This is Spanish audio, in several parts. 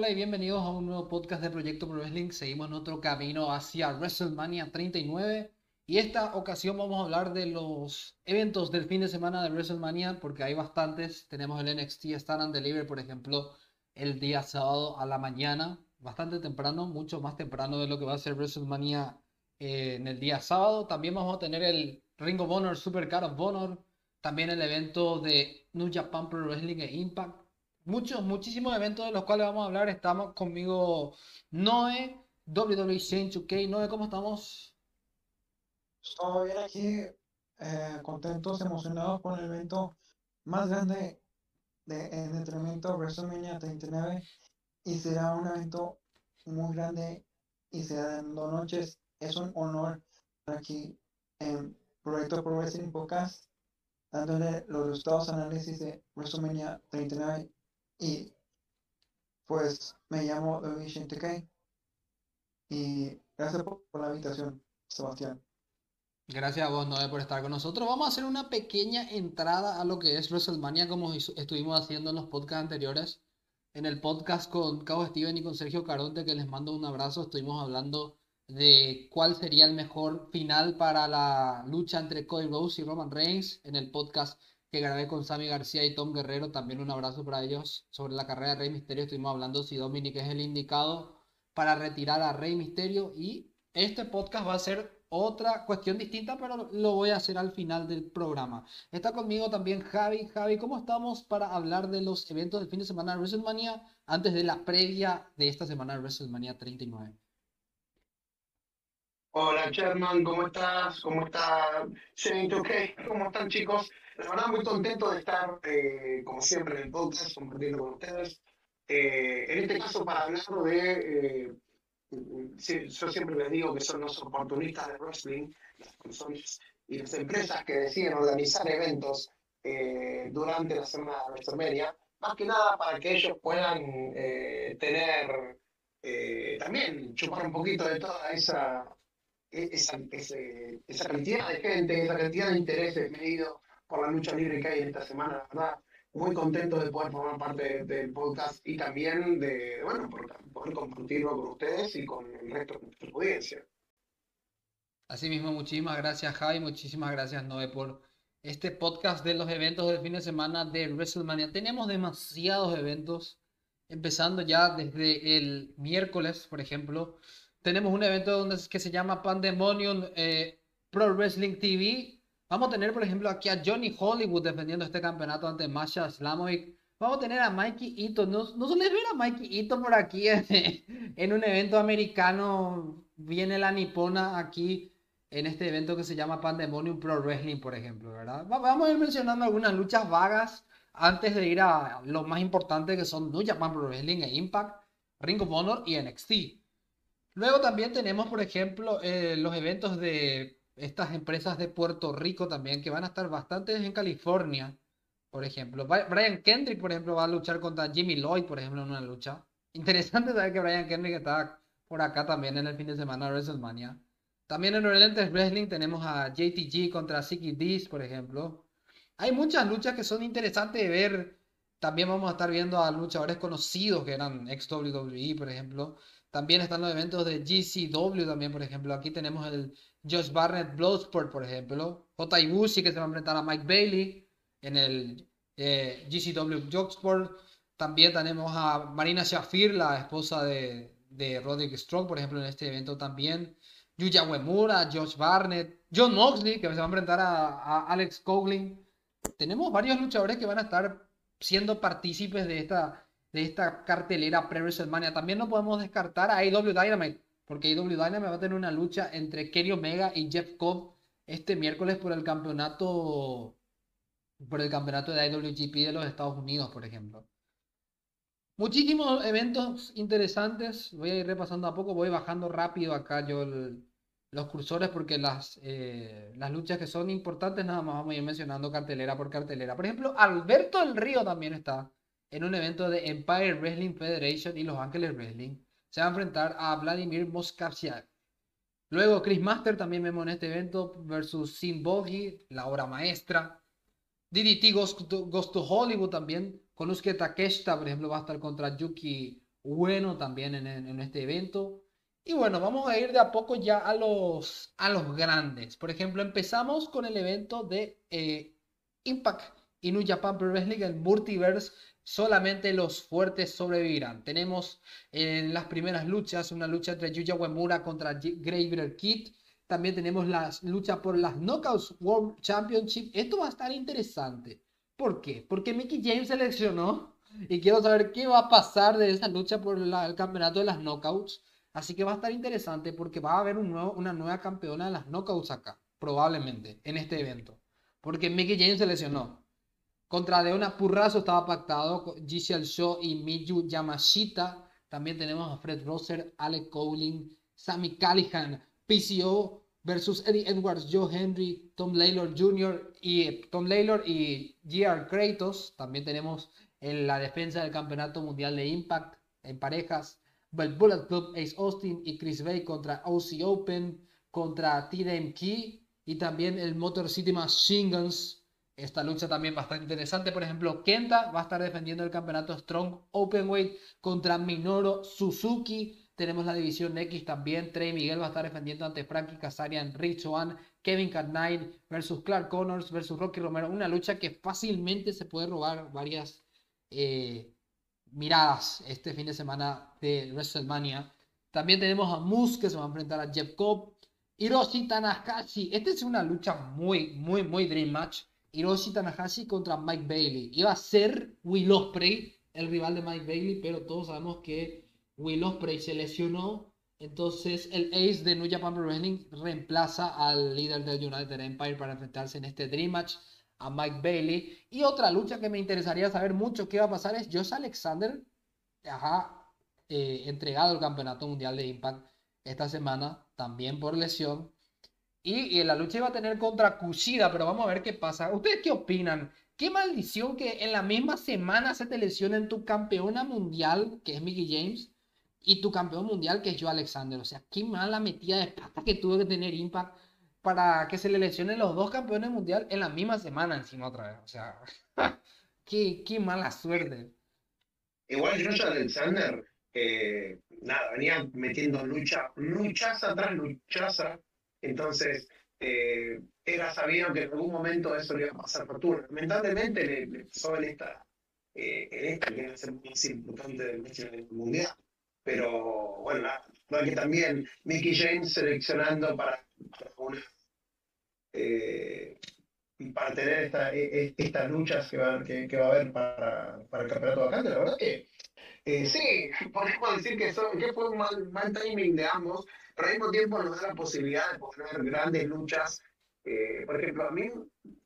hola y bienvenidos a un nuevo podcast de Proyecto Pro Wrestling. Seguimos nuestro camino hacia WrestleMania 39 y esta ocasión vamos a hablar de los eventos del fin de semana de WrestleMania porque hay bastantes. Tenemos el NXT Stand and Deliver, por ejemplo, el día sábado a la mañana, bastante temprano, mucho más temprano de lo que va a ser WrestleMania eh, en el día sábado. También vamos a tener el Ring of Honor Super Card of Honor, también el evento de New Japan Pro Wrestling e Impact muchos, muchísimos eventos de los cuales vamos a hablar. Estamos conmigo Noé, WWE Change UK. Noé, ¿cómo estamos? Estoy bien aquí, eh, contentos, emocionados con el evento más grande de, en entrenamiento WrestleMania 39 y será un evento muy grande y será en dos noches. Es un honor estar aquí en Proyecto Pro Wrestling Podcast dándole los resultados análisis de WrestleMania 39 y pues me llamo Luis TK y gracias por, la invitación, Sebastián. Gracias a vos, Noé, por estar con nosotros. Vamos a hacer una pequeña entrada a lo que es WrestleMania, como estuvimos haciendo en los podcasts anteriores. En el podcast con Cabo Steven y con Sergio Caronte, que les mando un abrazo, estuvimos hablando de cuál sería el mejor final para la lucha entre Cody Rhodes y Roman Reigns. En el podcast que grabé con Sammy García y Tom Guerrero. También un abrazo para ellos. Sobre la carrera de Rey Misterio estuvimos hablando si Dominic es el indicado para retirar a Rey Misterio. Y este podcast va a ser otra cuestión distinta, pero lo voy a hacer al final del programa. Está conmigo también Javi. Javi, ¿cómo estamos para hablar de los eventos del fin de semana de WrestleMania antes de la previa de esta semana de WrestleMania 39? Hola Sherman, ¿cómo estás? ¿Cómo está ¿Qué? ¿Cómo están chicos? La verdad muy contento de estar, eh, como siempre, en el podcast, compartiendo con ustedes. Eh, en este caso, para hablar de, eh, yo siempre les digo que son los oportunistas de wrestling, las personas y las empresas que deciden organizar eventos durante la semana de WrestleMania, más que nada para que ellos puedan tener, también chupar un poquito de toda esa e-, esa, esa cantidad de gente, esa cantidad de intereses medido por la lucha libre que hay esta semana, la verdad, muy contento de poder formar parte del podcast y también de, bueno, poder compartirlo con ustedes y con el resto de nuestra audiencia. Asimismo, muchísimas gracias Javi, muchísimas gracias Noé por este podcast de los eventos del fin de semana de WrestleMania. Tenemos demasiados eventos, empezando ya desde el miércoles, por ejemplo, tenemos un evento donde, que se llama Pandemonium eh, Pro Wrestling TV. Vamos a tener, por ejemplo, aquí a Johnny Hollywood defendiendo este campeonato ante Masha Slamovic. Vamos a tener a Mikey Ito. No, no suele ver a Mikey Ito por aquí en, un evento americano. Viene la nipona aquí en este evento que se llama Pandemonium Pro Wrestling, por ejemplo, ¿verdad? Vamos a ir mencionando algunas luchas vagas antes de ir a lo más importante que son New Japan Pro Wrestling e Impact, Ring of Honor y NXT. Luego también tenemos, por ejemplo, eh, los eventos de estas empresas de Puerto Rico también, que van a estar bastantes en California, por ejemplo. Brian Kendrick, por ejemplo, va a luchar contra Jimmy Lloyd, por ejemplo, en una lucha. Interesante saber que Brian Kendrick está por acá también en el fin de semana de WrestleMania. También en Orientes Wrestling tenemos a JTG contra Sicky Dees, por ejemplo. Hay muchas luchas que son interesantes de ver. También vamos a estar viendo a luchadores conocidos que eran ex WWE, por ejemplo. También están los eventos de GCW también, por ejemplo. Aquí tenemos el Josh Barnett Bloodsport, por ejemplo. J. Ibushi que se va a enfrentar a Mike Bailey en el eh, GCW Jogsport. También tenemos a Marina Shafir, la esposa de, de Roderick Strong, por ejemplo, en este evento también. Yuya Uemura, Josh Barnett, John Moxley, que se va a enfrentar a, a Alex Coughlin. Tenemos varios luchadores que van a estar siendo partícipes de esta de esta cartelera pre-WrestleMania. También no podemos descartar a AEW Dynamite, porque AEW Dynamite va a tener una lucha entre Kenny Omega y Jeff Cobb este miércoles por el campeonato por el campeonato de IWGP de los Estados Unidos, por ejemplo. Muchísimos eventos interesantes. Voy a ir repasando a poco. Voy bajando rápido acá yo los cursores porque las, eh, las luchas que son importantes nada más vamos a ir mencionando cartelera por cartelera. Por ejemplo, Alberto del Río también está en un evento de Empire Wrestling Federation y Los Ángeles Wrestling. Se va a enfrentar a Vladimir Moskavsiak. Luego Chris Master también vemos en este evento versus Sim Bogi, la obra maestra. DDT Ghost to, Hollywood también. Konusuke Takeshita, por ejemplo, va a estar contra Yuki bueno también en, en este evento. Y bueno, vamos a ir de a poco ya a los, a los grandes. Por ejemplo, empezamos con el evento de eh, Impact New Japan Pro Wrestling, el Multiverse. Solamente los fuertes sobrevivirán. Tenemos en las primeras luchas una lucha entre Yuya Uemura contra Graveyard Kid. También tenemos la lucha por las Knockouts World Championship. Esto va a estar interesante. ¿Por qué? Porque Mickey James seleccionó y quiero saber qué va a pasar de esa lucha por el campeonato de las Knockouts. Así que va a estar interesante porque va a haber una nueva campeona de las Knockouts acá, probablemente, en este evento. Porque Mickey James se lesionó. Contra Deona Purrazo estaba pactado Giselle Shaw y Miyu Yamashita. También tenemos a Fred Rosser, Alec Cowling, Sammy Callihan, PCO versus Eddie Edwards, Joe Henry, Tom Laylor Jr. y Tom Laylor y GR Kratos. También tenemos en la defensa del Campeonato Mundial de Impact en parejas el Bullet Club, Ace Austin y Chris Bay contra OC Open, contra TDM Key y también el Motor City Machine Guns. Esta lucha también bastante interesante. Por ejemplo, Kenta va a estar defendiendo el campeonato Strong Openweight contra Minoru Suzuki. Tenemos la división X también. Trey Miguel va a estar defendiendo ante Frankie Kazarian, Rich One, Kevin Knight versus Clark Connors versus Rocky Romero. Una lucha que fácilmente se puede robar varias eh, miradas este fin de semana de WrestleMania. También tenemos a Moose que se va a enfrentar a Jeff Cobb. Hiroshi Tanahashi. Esta es una lucha muy, muy, muy dream match. Hiroshi Tanahashi contra Mike Bailey. Iba a ser Will Ospreay, el rival de Mike Bailey, pero todos sabemos que Will Ospreay se lesionó. Entonces el ace de New Japan Pro Wrestling reemplaza al líder del United Empire para enfrentarse en este dream match a Mike Bailey. Y otra lucha que me interesaría saber mucho qué va a pasar es Josh Alexander, eh, entregado el campeonato mundial de Impact esta semana, también por lesión. Y, la lucha iba a tener contra Kushida, pero vamos a ver qué pasa. ¿Ustedes qué opinan? Qué maldición que en la misma semana se te lesionen tu campeona mundial, que es Mickey James, y tu campeón mundial, que es Joe Alexander. O sea, qué mala metida de pata que tuvo que tener Impact para que se le lesionen los dos campeones mundial en la misma semana encima otra vez. O sea, qué, qué, mala suerte. Igual Josh Alexander, eh, nada, venía metiendo lucha, luchaza tras luchaza. Entonces, eh, era sabido que en algún momento eso le iba a pasar factura. Lamentablemente le, pasó en esta, eh, en esta que es el más importante del mundial. Pero bueno, también Mickey James seleccionando para eh, para tener esta, e, e, estas luchas que va, que va a haber para, para el campeonato vacante. La verdad que eh, sí, podemos decir que, que fue un mal, mal, timing de ambos, pero al mismo tiempo nos da la posibilidad de poder grandes luchas. Eh, por ejemplo, a mí,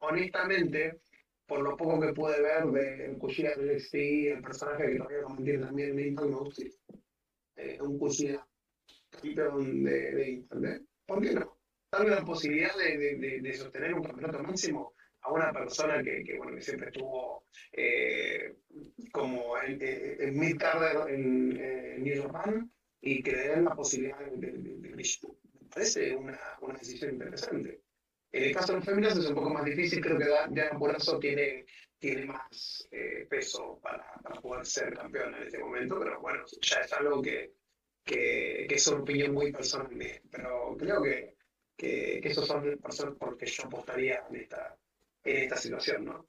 honestamente, por lo poco que pude ver de Kushida del NXT, el personaje que todavía tiene también en Impact, me gusta. Eh, un Kushida campeón de, de Internet. ¿Por qué no? darle la posibilidad de, de, sostener un campeonato máximo a una persona que, que bueno, que siempre estuvo eh, como en, en mid en, en, New Japan y que le den la posibilidad de, de, Me parece una, una, decisión interesante. En el caso de los féminas es un poco más difícil, creo que Diana Burazo tiene, tiene más eh, peso para, para, poder ser campeona en este momento, pero bueno, ya es algo que, que, que es una opinión muy personal pero creo que que, que esos son personas por que yo apostaría en esta, en esta situación, ¿no?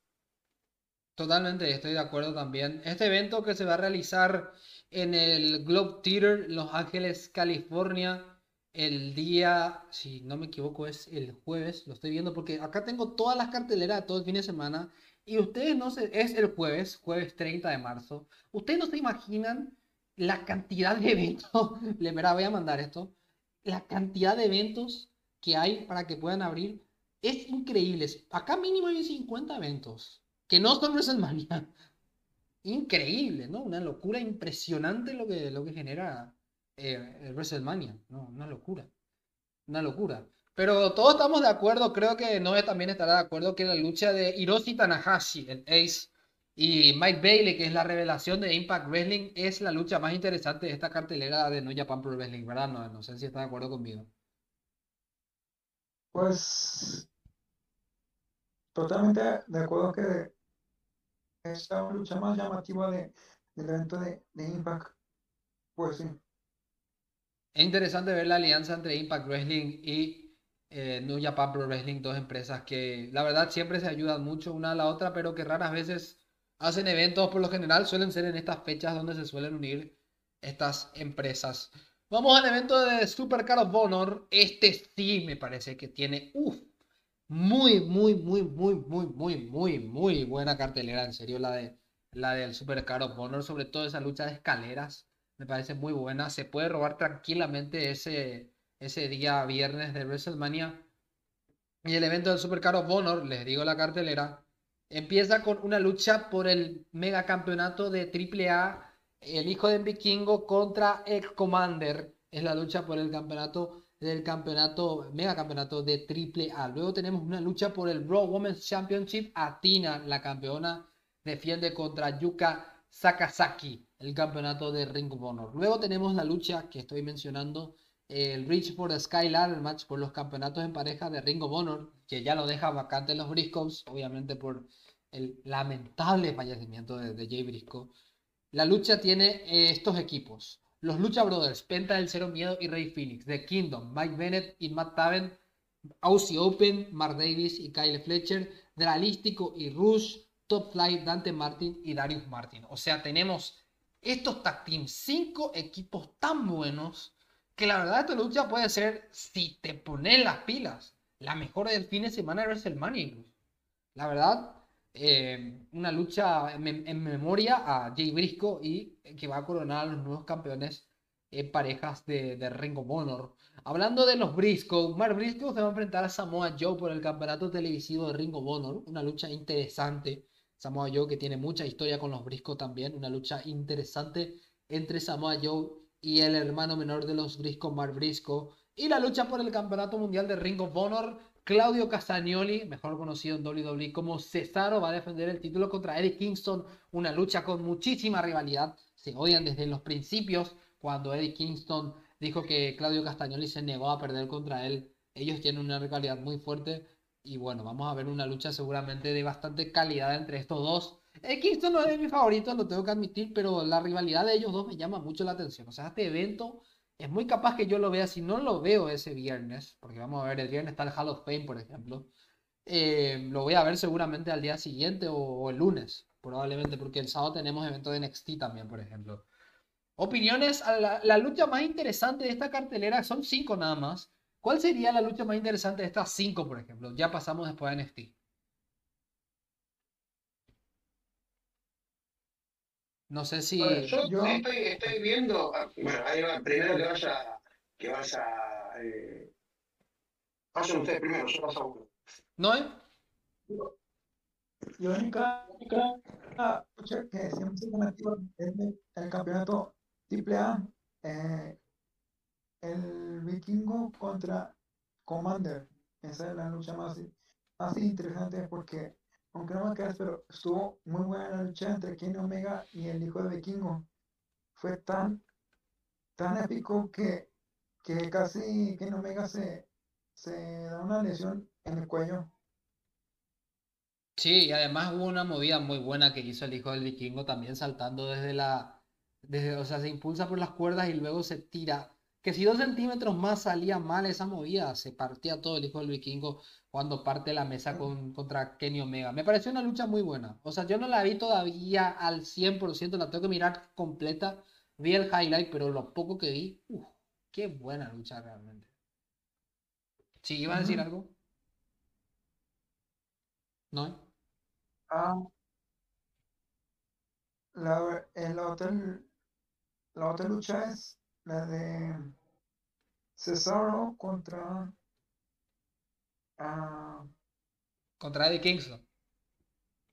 Totalmente, estoy de acuerdo también. Este evento que se va a realizar en el Globe Theater, Los Ángeles, California, el día, si no me equivoco, es el jueves, lo estoy viendo porque acá tengo todas las carteleras todo el fin de semana y ustedes no se, es el jueves, jueves 30 de marzo. Ustedes no se imaginan la cantidad de eventos, le voy a mandar esto, la cantidad de eventos que hay para que puedan abrir es increíble. Acá mínimo hay 50 eventos que no son WrestleMania. Increíble, ¿no? Una locura impresionante lo que, lo que genera eh, WrestleMania, ¿no? Una locura. Una locura. Pero todos estamos de acuerdo, creo que Noé también estará de acuerdo que la lucha de Hiroshi Tanahashi, el Ace, y Mike Bailey, que es la revelación de Impact Wrestling, es la lucha más interesante de esta cartelera de No Japan Pro Wrestling, ¿verdad? No, no sé si está de acuerdo conmigo. Pues totalmente de acuerdo que es la lucha más llamativa de, del evento de, Impact. Pues sí. Es interesante ver la alianza entre Impact Wrestling y eh, New Japan Pro Wrestling, dos empresas que la verdad siempre se ayudan mucho una a la otra, pero que raras veces hacen eventos, por lo general suelen ser en estas fechas donde se suelen unir estas empresas. Vamos al evento de Super Card of Honor. Este sí me parece que tiene, uff, muy, muy, muy, muy, muy, muy, muy, muy buena cartelera, en serio, la de la del Super Card of Honor, sobre todo esa lucha de escaleras, me parece muy buena. Se puede robar tranquilamente ese, ese día viernes de WrestleMania. Y el evento del Super Card of Honor, les digo la cartelera, empieza con una lucha por el mega campeonato de AAA, el hijo de Vikingo contra el Commander. Es la lucha por el campeonato del campeonato, mega campeonato de AAA. Luego tenemos una lucha por el Raw Women's Championship. Atina, la campeona, defiende contra Yuka Sakazaki, el campeonato de Ring of Honor. Luego tenemos la lucha que estoy mencionando, el Reach for the Skylar, el match por los campeonatos en pareja de Ring of Honor, que ya lo deja vacante los Briscoes, obviamente por el lamentable fallecimiento de, Jay Briscoe. La lucha tiene eh, estos equipos. Los Lucha Brothers, Penta del Cero Miedo y Rey Phoenix, The Kingdom, Mike Bennett y Matt Taven, Aussie Open, Mark Davis y Kyle Fletcher, Dralístico y Rush, Top Flight, Dante Martin y Darius Martin. O sea, tenemos estos tag teams, cinco equipos tan buenos que la verdad esta lucha puede ser, si te pones las pilas, la mejor del fin de semana de WrestleMania La verdad, eh, una lucha en, memoria a Jay Briscoe y que va a coronar a los nuevos campeones en parejas de, de Ring of Honor. Hablando de los Briscoe, Mark Briscoe se va a enfrentar a Samoa Joe por el campeonato televisivo de Ring of Honor, una lucha interesante. Samoa Joe que tiene mucha historia con los Briscoe también, una lucha interesante entre Samoa Joe y el hermano menor de los Briscoe, Mark Briscoe. Y la lucha por el campeonato mundial de Ring of Honor Claudio Castagnoli, mejor conocido en WWE como Cesaro, va a defender el título contra Eddie Kingston. Una lucha con muchísima rivalidad. Se odian desde los principios, cuando Eddie Kingston dijo que Claudio Castagnoli se negó a perder contra él. Ellos tienen una rivalidad muy fuerte. Y bueno, vamos a ver una lucha seguramente de bastante calidad entre estos dos. Eddie Kingston no es de mis favoritos, lo tengo que admitir, pero la rivalidad de ellos dos me llama mucho la atención. O sea, este evento es muy capaz que yo lo vea, si no lo veo ese viernes, porque vamos a ver, el viernes está el Hall of Fame, por ejemplo, eh, lo voy a ver seguramente al día siguiente o, el lunes, probablemente, porque el sábado tenemos evento de NXT también, por ejemplo. Opiniones, la, la lucha más interesante de esta cartelera son cinco nada más. ¿Cuál sería la lucha más interesante de estas cinco, por ejemplo? Ya pasamos después de NXT. No sé si. yo, Estoy, viendo. Ah, bueno, ahí va, primero que vaya. Que vaya. Eh, vayan ustedes primero, yo paso a uno. ¿No es? Yo, la única, única que siempre se cometió es el campeonato AAA. Eh, el vikingo contra Commander. Esa es la lucha más, más interesante porque aunque no me creas, pero estuvo muy buena la lucha entre Kenny Omega y el hijo de Vikingo. Fue tan, tan épico que, que casi Kenny Omega se, se da una lesión en el cuello. Sí, y además hubo una movida muy buena que hizo el hijo del vikingo también saltando desde la, desde, o sea, se impulsa por las cuerdas y luego se tira que si dos centímetros más salía mal esa movida, se partía todo el hijo del vikingo cuando parte la mesa con, contra Kenny Omega. Me pareció una lucha muy buena. O sea, yo no la vi todavía al 100%, la tengo que mirar completa. Vi el highlight, pero lo poco que vi, uff, qué buena lucha realmente. ¿Sí iba a decir algo? ¿No? Ah, la, el hotel, la otra lucha es la de Cesaro contra uh, contra Eddie Kingston.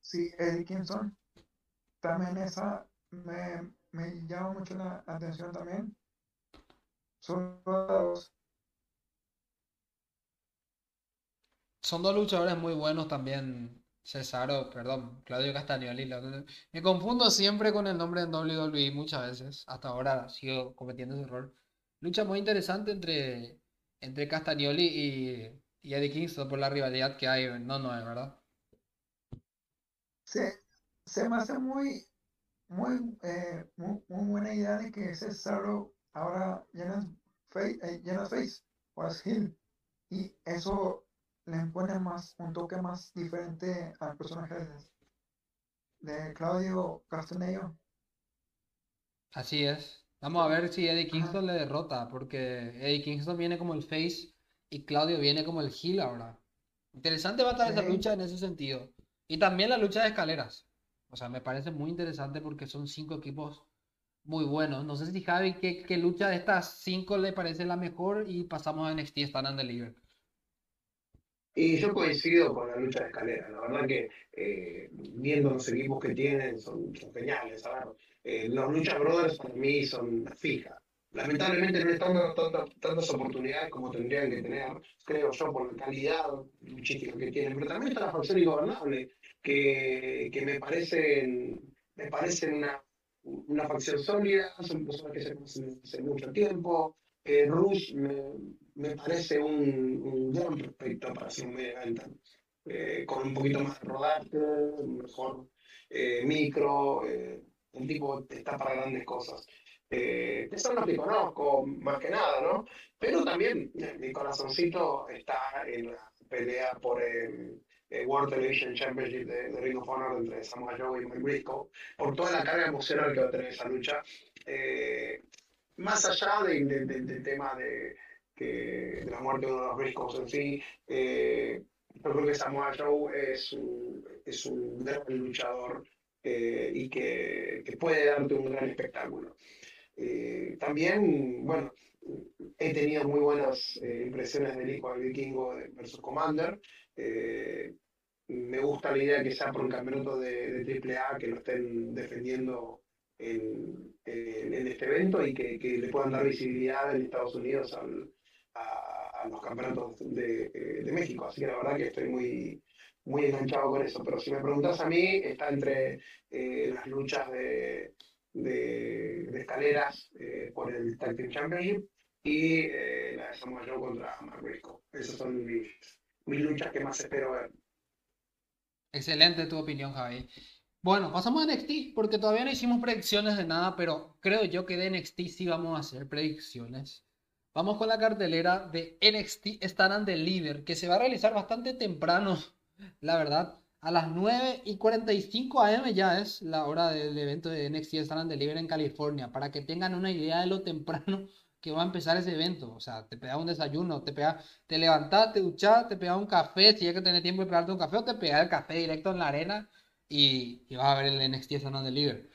Sí, Eddie Kingston. También esa me, me llama mucho la atención también. Son dos. Son dos luchadores muy buenos también. Cesaro, perdón, Claudio Castagnoli. Me confundo siempre con el nombre de WWE muchas veces. Hasta ahora sigo cometiendo ese error. Lucha muy interesante entre, entre Castagnoli y, y Eddie Kingston por la rivalidad que hay. No, no es verdad. Se, se me hace muy, muy, eh, muy, buena idea de que Cesaro ahora ya no es face, eh, es face, ahora es heel. Y eso le pone más, un toque más diferente al personaje de, de Claudio Castanedo. Así es. Vamos a ver si Eddie Ajá. Kingston le derrota, porque Eddie Kingston viene como el face y Claudio viene como el heel ahora. Interesante va a estar esa lucha en ese sentido. Y también la lucha de escaleras. O sea, me parece muy interesante porque son cinco equipos muy buenos. No sé si Javi, ¿qué, qué lucha de estas cinco le parece la mejor? Y pasamos a NXT Stand and Deliver. Y yo coincido con la lucha de escalera. La verdad que eh, viendo los equipos que tienen son, son geniales. Eh, los Lucha Brothers para mí son fijas. Lamentablemente no están dando tantas, tantas oportunidades como tendrían que tener, creo yo, por la calidad luchística que tienen. Pero también está la facción ingobernable, que, que me parecen, me parecen una, una facción sólida, son personas que se conocen hace mucho tiempo. Eh, Rush me, me parece un, un gran prospecto para ser un medio evento, eh, con un poquito más de rodaje, mejor eh, micro, eh, el tipo está para grandes cosas. Son los que conozco más que nada, ¿no? Pero también eh, mi corazoncito está en la pelea por el, World Television Championship de, de Ring of Honor entre Samoa Joe y Mike Briscoe, por toda la carga emocional que va a tener esa lucha. Eh, más allá de- de- de- del tema de, que, de la muerte de uno de los Briscoes en sí, eh, yo creo que Samoa Joe es un, gran luchador eh, y que, puede darte un gran espectáculo. Eh, también, bueno, he tenido muy buenas eh, impresiones del hijo del vikingo de- versus Commander. Me gusta la idea de que sea por un campeonato de, de AAA, que lo estén defendiendo en, en- en este evento y que, que le puedan dar visibilidad en Estados Unidos al- a, a los campeonatos de, eh, de México. Así que la verdad que estoy muy, muy enganchado con eso. Pero si me preguntas a mí, está entre eh, las luchas de, de, de escaleras eh, por el Tag Team Championship y eh, la de Samoa Joe contra Briscoe. Esas son mis, mis luchas que más espero ver. Excelente tu opinión, Javi. Bueno, pasamos a NXT porque todavía no hicimos predicciones de nada, pero creo yo que de NXT sí vamos a hacer predicciones. Vamos con la cartelera de NXT Stand and Deliver, que se va a realizar bastante temprano, la verdad. A las 9 y 45 am ya es la hora del evento de NXT Stand and Deliver en California, para que tengan una idea de lo temprano que va a empezar ese evento. O sea, te pega un desayuno, te pega, te levantás, te pega un café, si hay que tener tiempo de pegarte un café, o te pega el café directo en la arena y, y vas a ver el NXT Stand and Deliver.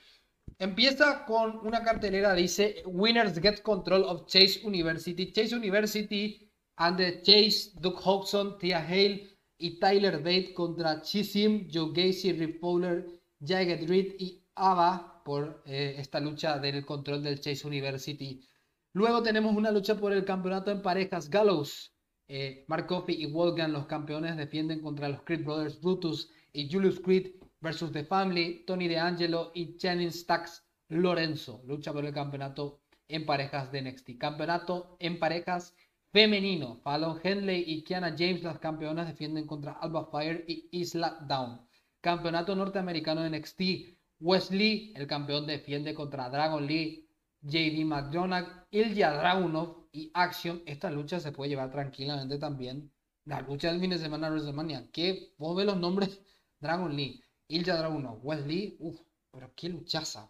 Empieza con una cartelera, dice Winners get control of Chase University. Chase University and Chase, Doug Hodgson, Tia Hale y Tyler Bate contra Chisim, Joe Gacy, Rip Fowler, Jagged Reed y Ava por eh, esta lucha del control del Chase University. Luego tenemos una lucha por el campeonato en parejas. Gallows, eh, Mark Coffey y Wolfgang, los campeones, defienden contra los Creed Brothers Brutus y Julius Creed versus The Family, Tony DeAngelo y Channing Stacks Lorenzo. Lucha por el campeonato en parejas de NXT. Campeonato en parejas femenino. Fallon Henley y Kiana James, las campeonas, defienden contra Alba Fire y Isla Down. Campeonato norteamericano de NXT. Wesley, el campeón, defiende contra Dragon Lee, JD McDonagh, Ilya Dragunov y Action. Esta lucha se puede llevar tranquilamente también. La lucha del fin de semana de WrestleMania. Que vos ves los nombres: Dragon Lee, Ilya Dragunov, Wesley. Uf, pero qué luchaza.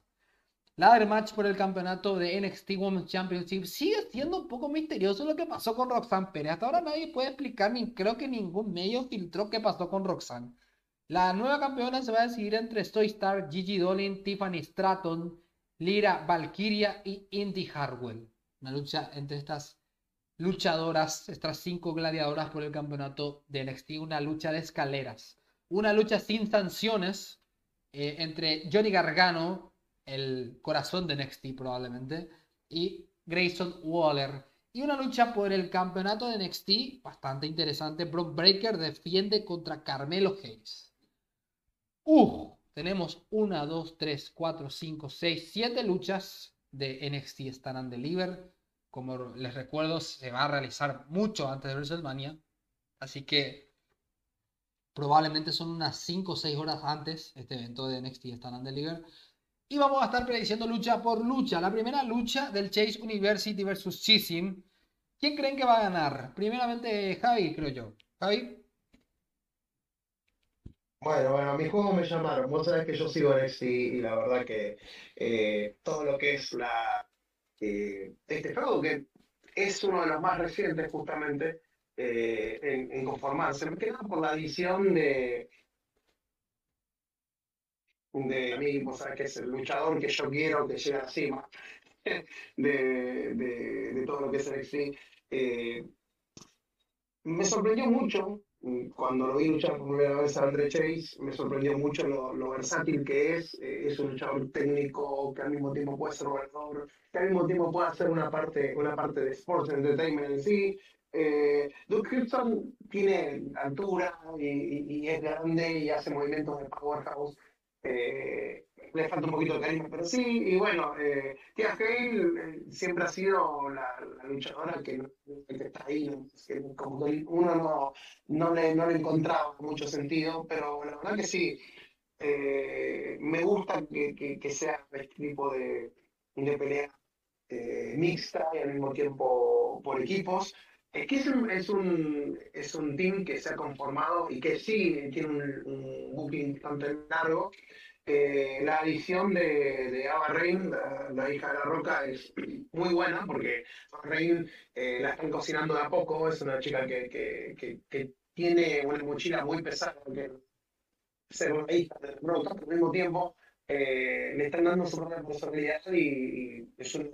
Ladder match por el campeonato de NXT Women's Championship. Sigue siendo un poco misterioso lo que pasó con Roxanne Pérez. Hasta ahora nadie puede explicar, ni creo que ningún medio filtró qué pasó con Roxanne. La nueva campeona se va a decidir entre Soy Star, Gigi Dolin, Tiffany Stratton, Lyra Valkyria y Indy Hartwell. Una lucha entre estas luchadoras, estas cinco gladiadoras por el campeonato de NXT. Una lucha de escaleras. Una lucha sin sanciones eh, entre Johnny Gargano, el corazón de NXT probablemente, y Grayson Waller. Y una lucha por el campeonato de NXT bastante interesante. Brock Breaker defiende contra Carmelo Hayes. Uh, tenemos 1, 2, 3, 4, 5, 6, 7 luchas de NXT Stand and Deliver. Como les recuerdo, se va a realizar mucho antes de WrestleMania. Así que probablemente son unas 5 o 6 horas antes este evento de NXT Stand and Deliver. Y vamos a estar prediciendo lucha por lucha. La primera lucha del Chase University versus Chisim. ¿Quién creen que va a ganar? Primeramente Javi, creo yo. Javi. Bueno, bueno, a mi juego me llamaron. Vos sabés que yo sigo NXT y la verdad que eh, todo lo que es la eh, este juego, que es uno de los más recientes justamente eh, en, en conformarse, me queda por la edición de, de mí, vos sabés que es el luchador que yo quiero que llegue a la cima de, de, de todo lo que es NXT. Eh, me sorprendió mucho cuando lo vi luchar por primera vez a André Chase, me sorprendió mucho lo, lo versátil que es. Eh, es un luchador técnico que al mismo tiempo puede ser gobernador, que al mismo tiempo puede hacer una parte, una parte de sports entertainment en sí. Eh, Duke tiene altura y, y, y, es grande y hace movimientos de powerhouse. Eh, le falta un poquito de carisma, pero sí, y bueno, eh, Tia Hale eh, siempre ha sido la, la luchadora que, que, está ahí, como que uno no, no, le, no le encontraba mucho sentido, pero la verdad que sí, eh, me gusta que, que, que, sea este tipo de, de pelea eh, mixta y al mismo tiempo por equipos. Es que es un, es, un, es un team que se ha conformado y que sí tiene un, un booking bastante largo, la adición de, de Ava Rain, la, hija de la Roca, es muy buena porque Rain eh, la están cocinando de a poco. Es una chica que, que, que, tiene una mochila muy pesada, que ser una hija de la Roca, al mismo tiempo eh, le están dando su responsabilidad y, y es un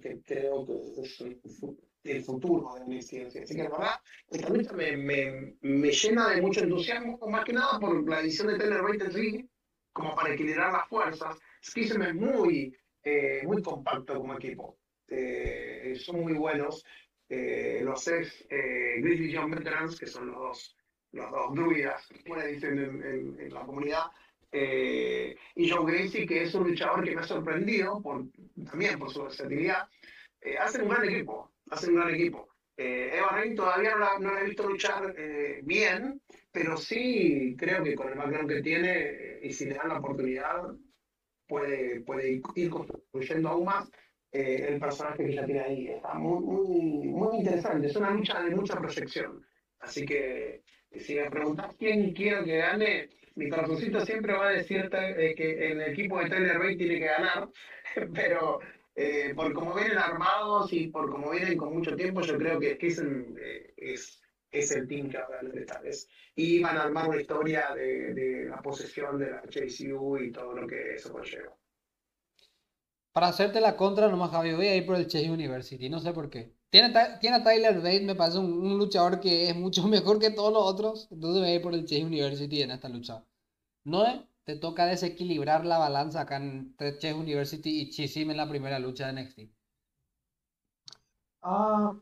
que creo que es futuro de la ciencia. Así que la verdad, esta lucha me, me, me, llena de mucho entusiasmo, más que nada por la edición de Taylor Rate League como para equilibrar las fuerzas. Schism es muy, eh, muy compacto como equipo. Eh, son muy buenos. Eh, los ex eh, Grizzly Young Veterans, que son los dos, los dos druidas, como le dicen en, en, en, la comunidad, eh, y Joe Gracie, que es un luchador que me ha sorprendido por, también por su versatilidad, eh, hacen un gran equipo. Hacen un gran equipo. Eva Rain todavía no la, he visto luchar bien, pero sí creo que con el background que tiene y si le dan la oportunidad puede, puede ir construyendo aún más eh, el personaje que ya tiene ahí. Está muy, muy, muy interesante, es una lucha de mucha proyección. Así que si me preguntas quién quiero que gane, mi corazoncito siempre va a decir eh, que el equipo de Tyler Bay tiene que ganar, pero eh, por cómo vienen armados y por cómo vienen con mucho tiempo, yo creo que Kissen eh, es es el team que va a ganar esta vez. Y van a armar una historia de, de la posesión de la HCU y todo lo que eso conlleva. Para hacerte la contra, nomás Javi, voy a ir por el Chase University, no sé por qué. Tiene, tiene a Tyler Bate, me parece un, un, luchador que es mucho mejor que todos los otros, entonces voy a ir por el Chase University en esta lucha. No te toca desequilibrar la balanza acá entre Chase University y Chisim en la primera lucha de NXT. Ah,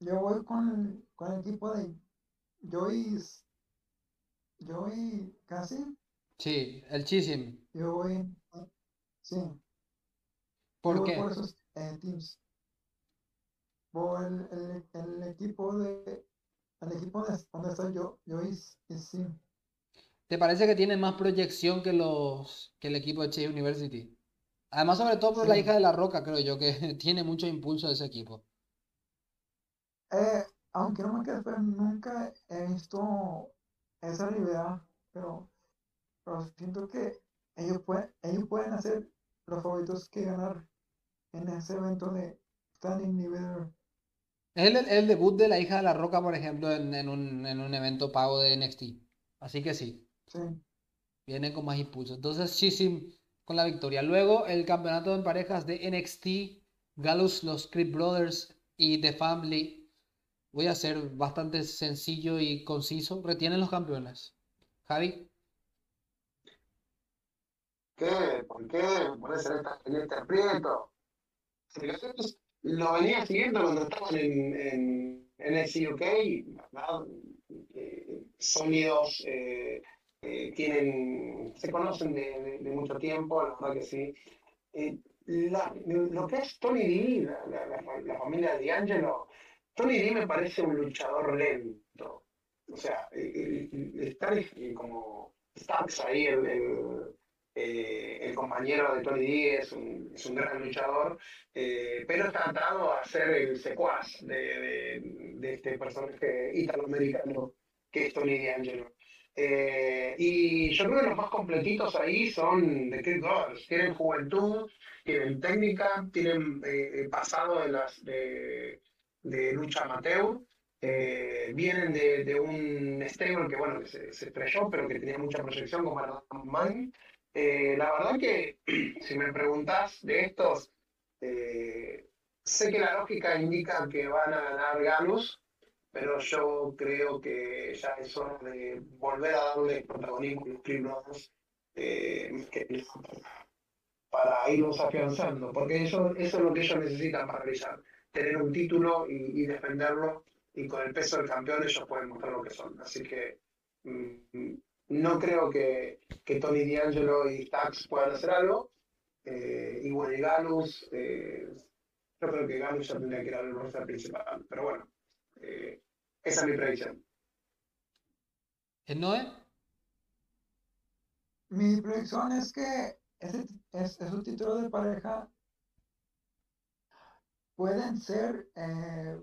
yo voy con con el equipo de Joyce. Joy casi. Sí, el Chisim. Yo voy. Sí. ¿Por qué? Por esos eh, teams. Por el, el, el, equipo de. El equipo de donde estoy yo, Joyce y sí. ¿Te parece que tiene más proyección que los que el equipo de Chase University? Además, sobre todo por sí. la hija de la Roca, creo yo, que tiene mucho impulso de ese equipo. Eh, aunque no me quede, pero nunca he visto esa rivalidad, pero, pero siento que ellos, pueden, ellos pueden hacer los favoritos que ganar en ese evento de Standing Nivel. Es el, el, debut de la hija de la Roca, por ejemplo, en, en, un, en un evento pago de NXT. Así que sí. Sí. Viene con más impulso. Entonces, Shisim con la victoria. Luego, el campeonato en parejas de NXT, Galus, los Creed Brothers y The Family Voy a ser bastante sencillo y conciso. Retienen los campeones. Javi. ¿Qué? ¿Por qué? ¿Puede ser este aprieto? Lo venía siguiendo cuando estaban en, en, en el UK, ¿verdad? Eh, sonidos eh, eh, tienen, se conocen de, de, de, mucho tiempo, la verdad que sí. Eh, la, lo que es Tony D, la, la, la familia de D'Angelo, Tony D me parece un luchador lento. O sea, estar como Starks ahí, el, el, eh, el compañero de Tony D es un, es un gran luchador, eh, pero está tratado a ser el secuaz de, de, de este personaje italoamericano que es Tony D'Angelo. Eh, y yo creo que los más completitos ahí son The Kid Brothers. Tienen juventud, tienen técnica, tienen eh, pasado de, las, de, lucha amateur. Eh, vienen de, un stable que, bueno, se, estrelló, pero que tenía mucha proyección como era Man. Eh, la verdad que, si me preguntas de estos, sé que la lógica indica que van a ganar Galus, pero yo creo que ya es hora de volver a darle protagonismo a los Cleveland eh, para irlos afianzando, porque eso, eso es lo que ellos necesitan para realizar, tener un título y, y, defenderlo, y con el peso del campeón ellos pueden mostrar lo que son. Así que mmm, no creo que, que Tony D'Angelo y Stax puedan hacer algo, eh, y y Galus, eh, yo creo que Galus ya tendría que ir al roster principal, pero bueno. Eh, esa es mi predicción. ¿Es Noé? Mi predicción es que ese, es, esos títulos de pareja pueden ser, eh,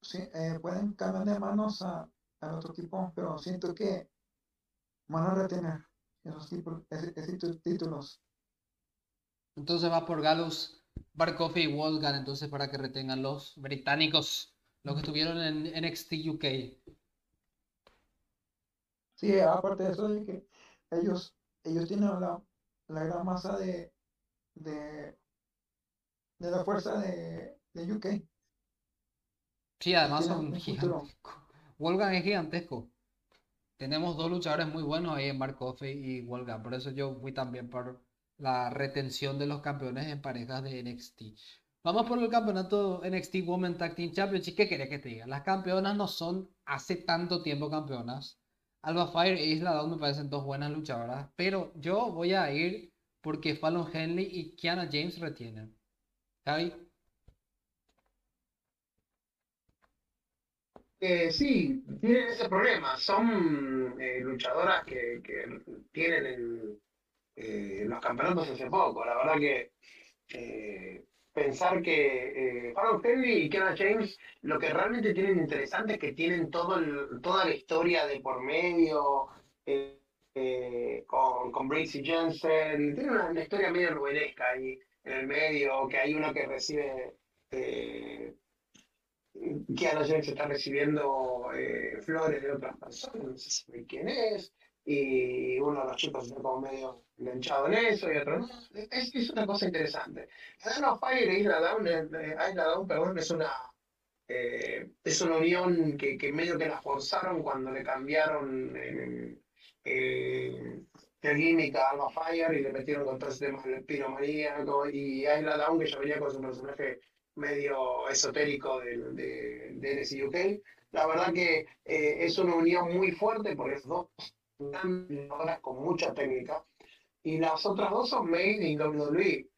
sí, eh, pueden cambiar de manos a, al otro equipo, pero siento que van a retener esos, tipos, ese, esos títulos. Entonces va por Galus, Barkov y Wolfgang, entonces para que retengan los británicos los que estuvieron en NXT UK. Sí, aparte de eso de que ellos, ellos tienen la, la gran masa de, de, de la fuerza de, de UK. Sí, además son gigantescos. Wolfgang es gigantesco. Tenemos dos luchadores muy buenos ahí en Mark Coffey y Wolfgang. Por eso yo fui también por la retención de los campeones en parejas de NXT. Vamos por el campeonato NXT Women Tag Team Championship. ¿Qué querés que te diga? Las campeonas no son hace tanto tiempo campeonas. Alba Fire e Isla Dawn me parecen dos buenas luchadoras. Pero yo voy a ir porque Fallon Henley y Kiana James retienen. Javi. Eh, sí, tienen ese problema. Son eh, luchadoras que, tienen eh, los campeonatos hace poco. La verdad que pensar que eh, Fallon Henley y Kenna James lo que realmente tienen interesante es que tienen toda la historia de por medio eh, eh, con, con Jensen, tiene una, una, historia medio novelesca ahí en el medio, que hay uno que recibe, eh, Kiana James está recibiendo eh, flores de otras personas, no sé si quién es, y uno de los chicos está como medio enganchado en eso y otro no. Es, es una cosa interesante. Dawn of Fire e Isla Dawn, eh, Isla Dawn, perdón, es una, eh, es una unión que, que, medio que la forzaron cuando le cambiaron eh, eh, el gimmick a Alma Fire y le metieron con todo ese tema del piromaníaco y Isla Dawn que ya venía con su personaje medio esotérico de, de, de NXT UK. La verdad que eh, es una unión muy fuerte por esos dos con mucha técnica. Y las otras dos son made in WWE.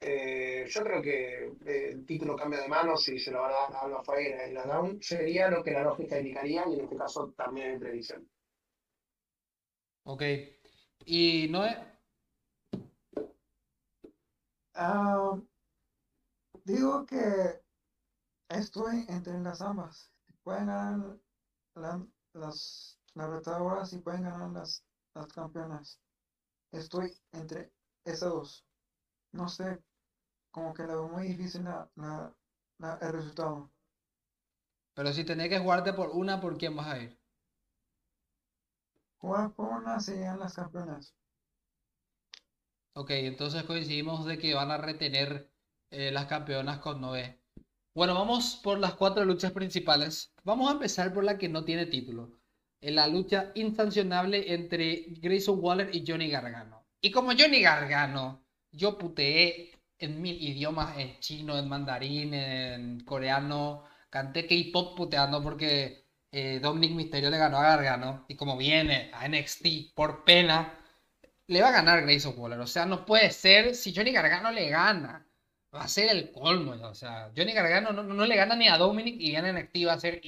Eh, yo creo que eh, el título cambia de manos y se lo van a dar a Alba Fire y la Down. Sería lo que la lógica indicaría y en este caso también en predicción. Ok. ¿Y Noé? Uh, digo que estoy entre las ambas. Pueden ganar la, las las retadoras y pueden ganar las, las campeonas. Estoy entre esas dos. No sé, como que la veo muy difícil la, la, la, el resultado. Pero si tenés que jugarte por una, ¿por quién vas a ir? Jugar por una serían las campeonas. Ok, entonces coincidimos de que van a retener eh, las campeonas con Noé. Bueno, vamos por las cuatro luchas principales. Vamos a empezar por la que no tiene título en la lucha insancionable entre Grayson Waller y Johnny Gargano. Y como Johnny Gargano, yo puteé en mil idiomas, en chino, en mandarín, en coreano, canté K-pop puteando porque eh, Dominic Mysterio le ganó a Gargano. Y como viene a NXT por pena, le va a ganar Grayson Waller. O sea, no puede ser si Johnny Gargano le gana. Va a ser el colmo. O sea, Johnny Gargano no, no le gana ni a Dominic y viene a NXT va a ser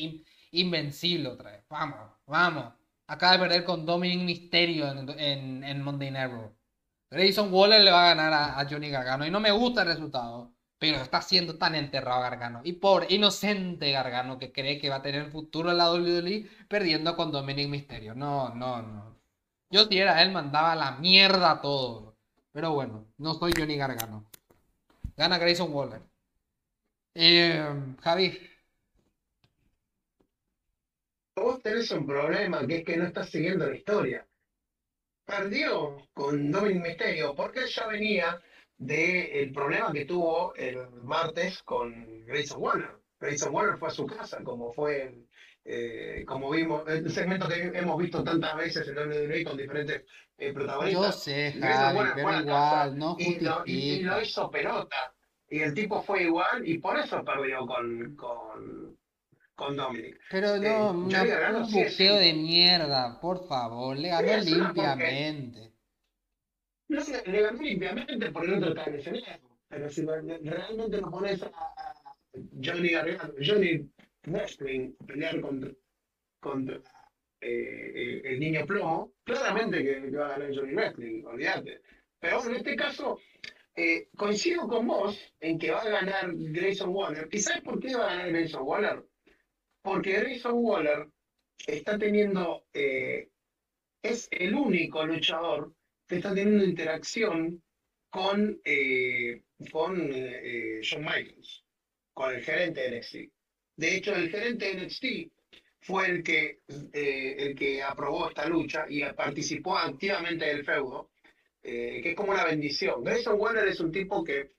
invencible otra vez. Vamos, vamos. acaba de perder con Dominic Mysterio en, en, en Monday Night. Grayson Waller le va a ganar a, a Johnny Gargano y no me gusta el resultado. Pero está siendo tan enterrado Gargano. Y pobre, inocente Gargano que cree que va a tener futuro en la WWE perdiendo con Dominic Mysterio. No, no, no. Yo si era él mandaba la mierda todo. Pero bueno, no soy Johnny Gargano. Gana Grayson Waller. Eh, Javi. Vos tenés un problema que es que no estás siguiendo la historia. Perdió con Dominic Mysterio porque ya venía del problema que tuvo el martes con Grayson Waller. Grayson Waller fue a su casa, como fue, eh, como vimos, el segmento que hemos visto tantas veces en WWE con diferentes eh, protagonistas. Yo sé, Grayson Javi, pero igual, casa no y lo, y- y lo hizo pelota. Y el tipo fue igual y por eso perdió con, con, con Dominic. Pero Eh, no, Gargano un buqueo de mierda, por favor. Le ganó limpiamente. No sé, le ganó limpiamente por el otro lesionado. Pero si realmente lo pones a, Johnny Gargano, Johnny Wrestling pelear contra, contra eh, el, niño plomo, claramente que, que va a ganar Johnny Wrestling, olvídate. Pero bueno, en este caso, eh, coincido con vos en que va a ganar Grayson Waller. ¿Y sabes por qué va a ganar Grayson Waller? Porque Grayson Waller está teniendo, eh, es el único luchador que está teniendo interacción con, eh, con eh, Shawn Michaels, con el gerente de NXT. De hecho, el gerente de NXT fue el que, eh, el que aprobó esta lucha y participó activamente del feudo, que es como una bendición. Grayson Waller es un tipo que,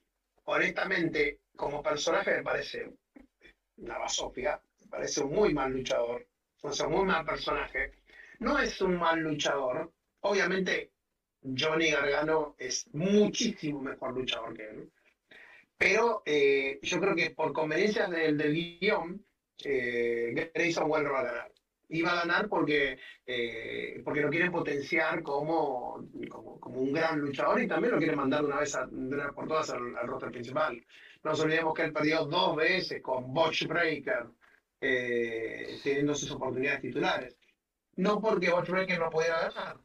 honestamente, como personaje me parece una basofia, parece un muy mal luchador, o sea, muy mal personaje. No es un mal luchador, obviamente Johnny Gargano es muchísimo mejor luchador que él. Pero eh, yo creo que por conveniencias del, guion, eh, Grayson Waller va a ganar. Y va a ganar porque, eh, porque lo quieren potenciar como, como, un gran luchador y también lo quieren mandar una vez por todas al, al roster principal. No nos olvidemos que él perdió dos veces con Botch Breaker, eh, teniendo sus oportunidades titulares. No porque Breaker no pudiera ganar,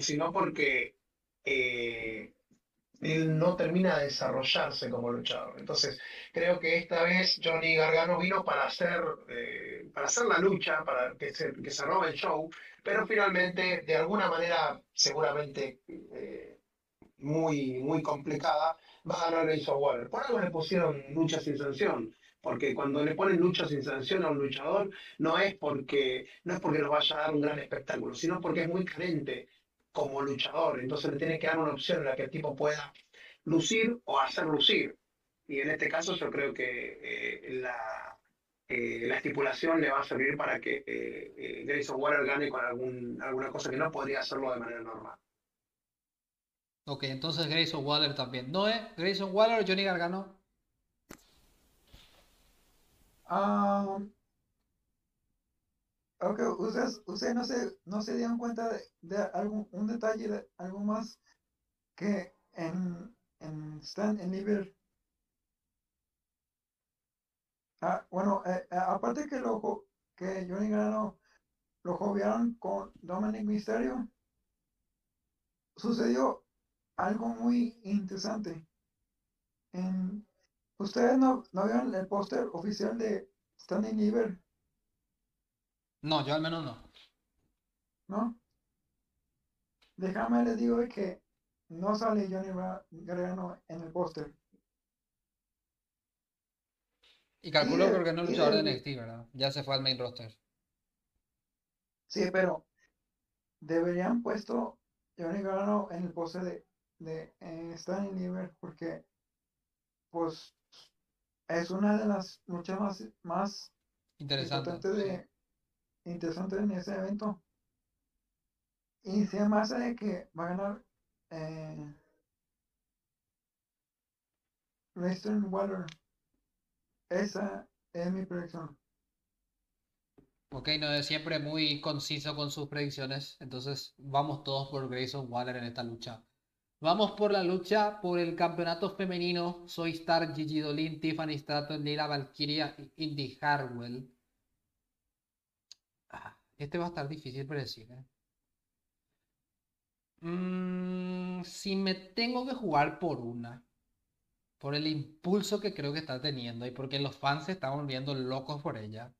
sino porque eh, él no termina de desarrollarse como luchador. Entonces, creo que esta vez Johnny Gargano vino para hacer, eh, para hacer la lucha, para que se, que se robe el show, pero finalmente, de alguna manera, seguramente muy, muy complicada, va a ganar Grayson Waller. Por algo le pusieron lucha sin sanción. Porque cuando le ponen lucha sin sanción a un luchador, no es porque, no es porque nos vaya a dar un gran espectáculo, sino porque es muy carente como luchador. Entonces le tiene que dar una opción en la que el tipo pueda lucir o hacer lucir. Y en este caso yo creo que eh, la, eh, la estipulación le va a servir para que eh, eh, Grayson Waller gane con algún, alguna cosa que no podría hacerlo de manera normal. Ok, entonces Grayson Waller también. ¿No es Grayson Waller o Johnny Gargano? Ok, ustedes, ustedes no se, no se dieron cuenta de, de algún, un detalle, de algo más que en, en Stan en Liber. Ah, bueno, eh, eh, aparte que lo que Johnny Gargano lo jovearon con Dominic Mysterio, sucedió algo muy interesante. En, ¿Ustedes no, no vieron el póster oficial de Standing Liver, No, yo al menos no. no? Déjame les digo que no sale Johnny Gargano en el póster. Y calculo Y porque no es luchador de NXT, ¿verdad? Ya se fue al main roster. Sí, pero deberían puesto Johnny Gargano en el póster de, de eh, Standing Liver porque pues es una de las luchas más, más Interesante. importantes sí. de interesantes en ese evento. Y se me hace de que va a ganar eh, Grayson Waller. Esa es mi predicción. Ok, no es siempre muy conciso con sus predicciones. Entonces vamos todos por Grayson Waller en esta lucha. Vamos por la lucha por el campeonato femenino. Soy Star, Gigi Dolin, Tiffany Stratton, Lila Valkyria Indy Hartwell. Ah, Este va a estar difícil predecir. ¿eh? Mm, si me tengo que jugar por una, por el impulso que creo que está teniendo y porque los fans se están volviendo locos por ella,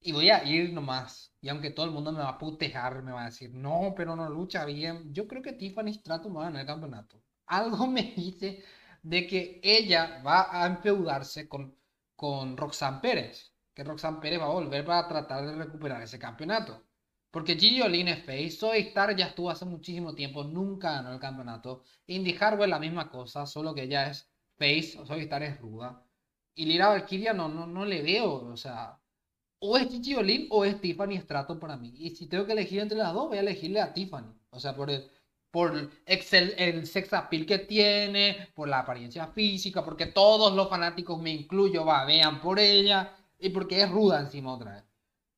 y voy a ir nomás. Y aunque todo el mundo me va a putejar, me va a decir, no, pero no lucha bien. Yo creo que Tiffany Stratton va a ganar el campeonato. Algo me dice de que ella va a enfeudarse con, con Roxanne Pérez. Que Roxanne Pérez va a volver para tratar de recuperar ese campeonato. Porque Gigi Olin es face, Soy Star ya estuvo hace muchísimo tiempo, nunca ganó el campeonato. Indy Harwell la misma cosa, solo que ella es face, Soy Star es ruda. Y Lira Valkyria no, no, no le veo, o sea, o es Gigi Olin o es Tiffany Stratton para mí. Y si tengo que elegir entre las dos, voy a elegirle a Tiffany. O sea, por el, por el sex appeal que tiene, por la apariencia física, porque todos los fanáticos, me incluyo, va, vean por ella y porque es ruda encima otra vez.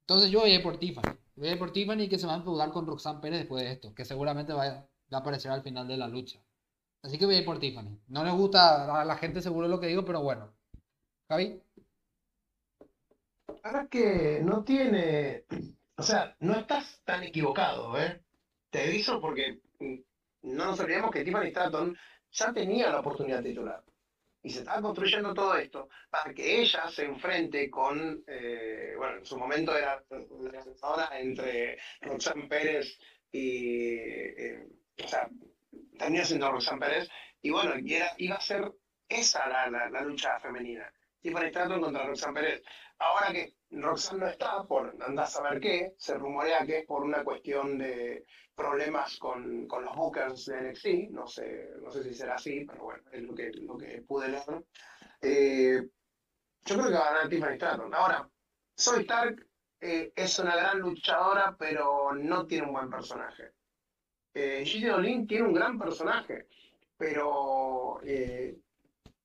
Entonces yo voy a ir por Tiffany. Voy a ir por Tiffany que se va a enfudar con Roxanne Pérez después de esto, que seguramente va a, aparecer al final de la lucha. Así que voy a ir por Tiffany. No le gusta a la gente seguro lo que digo, pero bueno. Javi. Ahora que no tiene, o sea, no estás tan equivocado, ¿eh? Te aviso porque no nos olvidemos que Tiffany Stratton ya tenía la oportunidad de titular. Y se estaba construyendo todo esto para que ella se enfrente con, eh, bueno, en su momento era la lanzadora entre Roxanne Pérez y, eh, o sea, terminó siendo Roxanne Pérez, y bueno, y iba a ser esa la, la, la lucha femenina. Tiffany Stratton contra Roxanne Pérez. Ahora que Roxanne no está, por andás a saber qué, se rumorea que es por una cuestión de problemas con, con los bookers de NXT, no sé, no sé si será así, pero bueno, es lo que, lo que pude leer. Eh, yo creo que va a ganar Tiffany Stratton. Ahora, Zoe Stark eh, es una gran luchadora, pero no tiene un buen personaje. Eh, Gigi Dolin tiene un gran personaje, pero eh,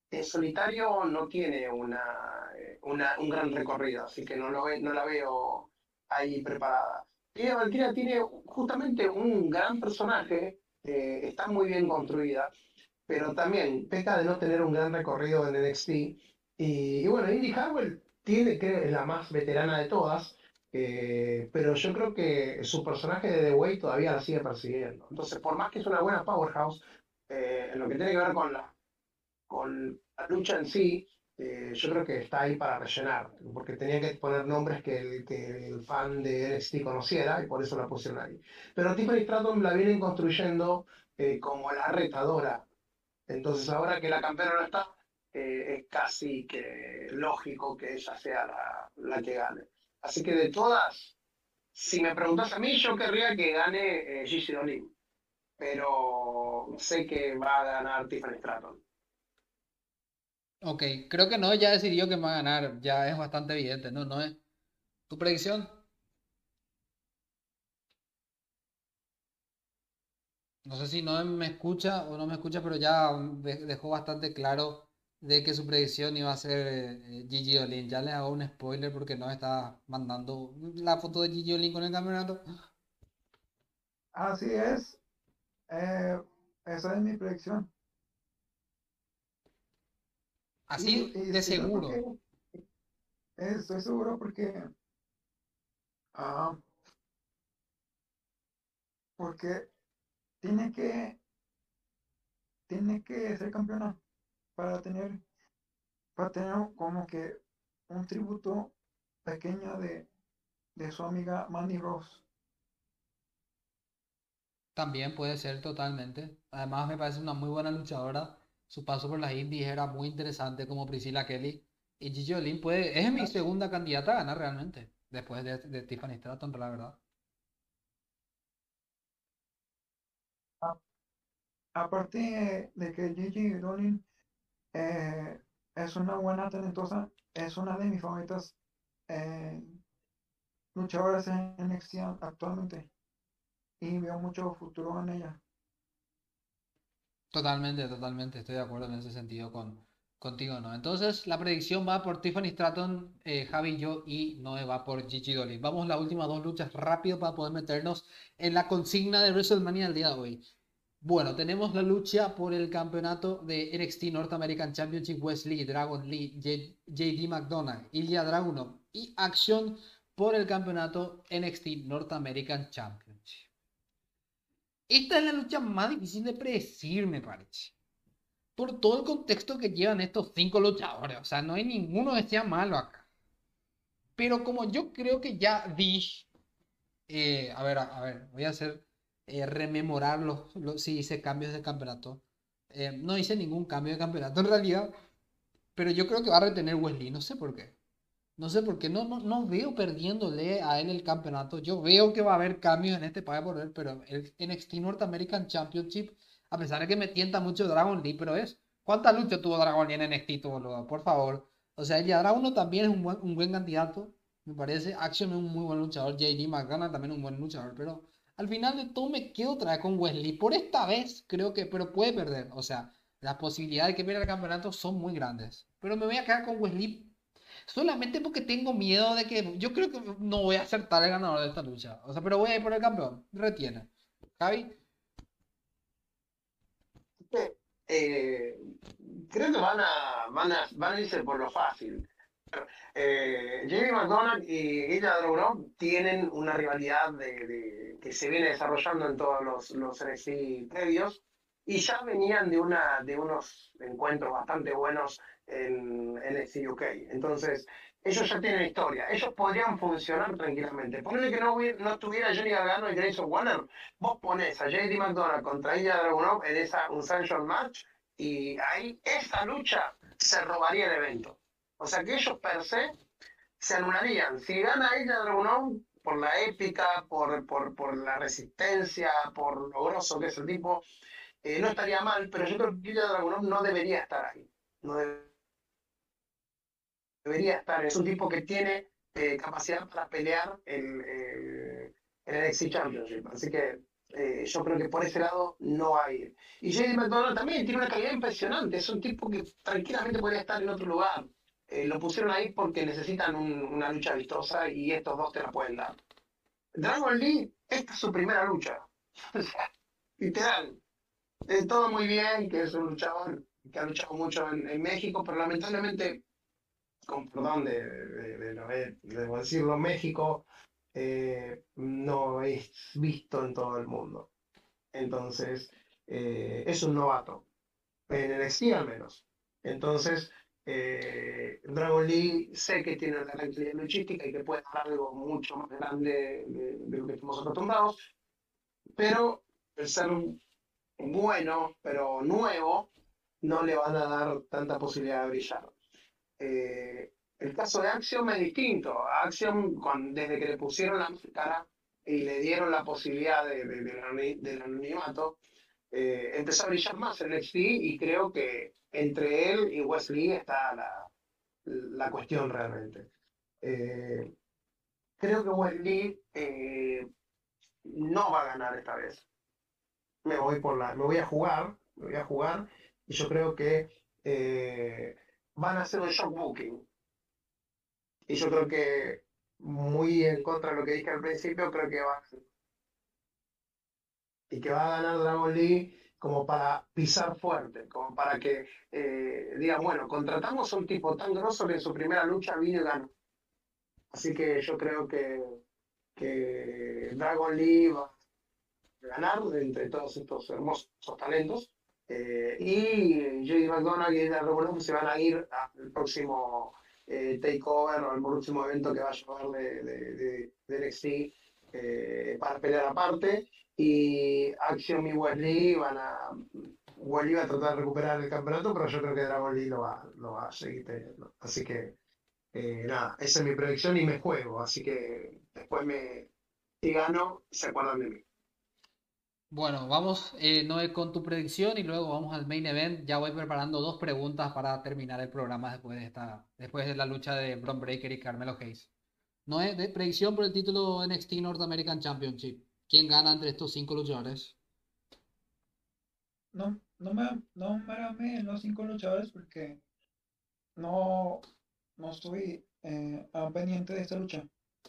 en solitario no tiene eh, una, un gran recorrido, así que no, lo no la veo ahí preparada. Lidia Valkyria tiene justamente un gran personaje, eh, está muy bien construida, pero también peca de no tener un gran recorrido en NXT. Y, y bueno, Indy Harwell tiene, creo, es la más veterana de todas, eh, pero yo creo que su personaje de The Way todavía la sigue persiguiendo. Entonces, por más que es una buena powerhouse, eh, en lo que tiene que ver con la con la lucha en sí, eh, yo creo que está ahí para rellenar, porque tenía que poner nombres que el, que el fan de NXT conociera y por eso la pusieron ahí. Pero Tiffany Stratton la vienen construyendo eh, como la retadora. Entonces ahora que la campeona no está, eh, es casi que lógico que ella sea la, la, que gane. Así que de todas, si me preguntas a mí, yo querría que gane Gigi Dolin. Pero sé que va a ganar Tiffany Stratton. Ok, creo que no, ya decidió que va a ganar, ya es bastante evidente, ¿no? ¿No es? ¿Tu predicción? No sé si no me escucha o no me escucha, pero ya dejó bastante claro de que su predicción iba a ser eh, Gigi Olin. Ya le hago un spoiler porque no está mandando la foto de Gigi Olin con el campeonato. Así es. Eh, esa es mi predicción. Así Y, y de seguro. porque estoy seguro porque, ah, porque tiene que, tiene que ser campeona para tener, para tener como que un tributo pequeño de, de su amiga Mandy Rose. También puede ser totalmente. Además me parece una muy buena luchadora. Su paso por las indies era muy interesante como Priscilla Kelly. Y Gigi Olin puede, es mi segunda candidata a ganar realmente. Después de, de Tiffany Stratton, la verdad. A- Aparte de que Gigi Dolin eh, es una buena talentosa, es una de mis favoritas eh, luchadoras en NXT actualmente y veo mucho futuro en ella. Totalmente, totalmente. Estoy de acuerdo en ese sentido con, contigo, ¿no? Entonces, la predicción va por Tiffany Stratton, eh, Javi y yo, y Noé va por Gigi Dolin. Vamos a las últimas dos luchas rápido para poder meternos en la consigna de WrestleMania del día de hoy. Bueno, tenemos la lucha por el campeonato de NXT North American Championship Wesley, Dragon Lee, J- JD McDonagh, Ilya Dragunov y Action por el campeonato NXT North American Championship. Esta es la lucha más difícil de predecir, me parece. Por todo el contexto que llevan estos cinco luchadores. O sea, no hay ninguno que sea malo acá. Pero como yo creo que ya vi. Eh, a ver, a, ver, voy a hacer. Eh, rememorar los, si hice cambios de campeonato. Eh, no hice ningún cambio de campeonato en realidad. Pero yo creo que va a retener Wesley. No sé por qué. No sé por qué. No, no, no veo perdiéndole a él el campeonato. Yo veo que va a haber cambios en este país por él. Pero el NXT North American Championship. A pesar de que me tienta mucho Dragon Lee. Pero es. ¿Cuántas luchas tuvo Dragon Lee en NXT, boludo? Por favor. O sea, el Dragon también es un buen, un buen candidato. Me parece. Action es un muy buen luchador. JD McDonald también es un buen luchador. Pero al final de todo me quedo otra vez con Wesley. Por esta vez creo que. Pero puede perder. O sea las posibilidades de que pierda el campeonato son muy grandes. Pero me voy a quedar con Wesley solamente porque tengo miedo de que yo creo que no voy a acertar el ganador de esta lucha. O sea, pero voy a ir por el campeón. Retiene. Javi. Eh, creo que van a, van a, van a irse por lo fácil. Eh, Jamie McDonald y ella Dragunov tienen una rivalidad de, que se viene desarrollando en todos los, los NXT previos y ya venían de, una, de unos encuentros bastante buenos en, en UK. Entonces, ellos ya tienen historia. Ellos podrían funcionar tranquilamente. Ponle que no, no estuviera Johnny Gargano y Grayson Warner, vos pones a JD McDonald contra ella Dragunov en esa, un Sunshine Match y ahí esa lucha se robaría el evento. O sea que ellos per se se anularían. Si gana ella Dragunov por la épica, por, por, por la resistencia, por lo grosso que es el tipo, eh, no estaría mal, pero yo creo que Ilya Dragunov no debería estar ahí. No debería estar. Es un tipo que tiene eh, capacidad para pelear el, el, el NXT Championship. Así que eh, yo creo que por ese lado no hay. Y JD McDonald también tiene una calidad impresionante. Es un tipo que tranquilamente podría estar en otro lugar. lo pusieron ahí porque necesitan una lucha vistosa y estos dos te la pueden dar. Dragon Lee, esta es su primera lucha. Literal eh, todo muy bien, que es un luchador que ha luchado mucho en, México, pero lamentablemente, con perdón de, de, decirlo, México eh, no es visto en todo el mundo. Entonces, eh, es un novato, en el sí al menos. Entonces, Dragon Lee sé que tiene una calidad luchística y que puede dar algo mucho más grande de, de, lo que estamos acostumbrados, pero el ser bueno, pero nuevo, no le van a dar tanta posibilidad de brillar. Eh, el caso de Axiom es distinto. Axiom, desde que le pusieron la máscara y le dieron la posibilidad de, del anonimato, eh, empezó a brillar más en NXT y creo que entre él y Wesley está la, la cuestión realmente. Eh, creo que Wesley no va a ganar esta vez me voy por la, me voy a jugar, me voy a jugar, y yo creo que eh, van a hacer un shock booking. Y yo creo que muy en contra de lo que dije al principio, creo que va y que va a ganar Dragon Lee como para pisar fuerte, como para que eh, digan, bueno, contratamos a un tipo tan grosso que en su primera lucha vino y ganó. Así que yo creo que, que Dragon Lee va ganar entre todos estos hermosos talentos. Eh, y JD McDonald y Edgar Revolver se van a ir al próximo eh, takeover o al próximo evento que va a llevar de, de, de, NXT eh, para pelear aparte. Y Action y Wesley van a. Wesley va a tratar de recuperar el campeonato, pero yo creo que Dragon Lee lo va, lo va a seguir teniendo. Así que, nada, esa es mi predicción y me juego. Así que después me. Si gano, se acuerdan de mí. Bueno, vamos, eh, Noé, con tu predicción y luego vamos al main event. Ya voy preparando dos preguntas para terminar el programa después de esta, después de la lucha de Bron Breaker y Carmelo Hayes. Noé, de predicción por el título NXT North American Championship. ¿Quién gana entre estos cinco luchadores? No, no me, no me los cinco luchadores porque no, no estoy eh, pendiente de esta lucha.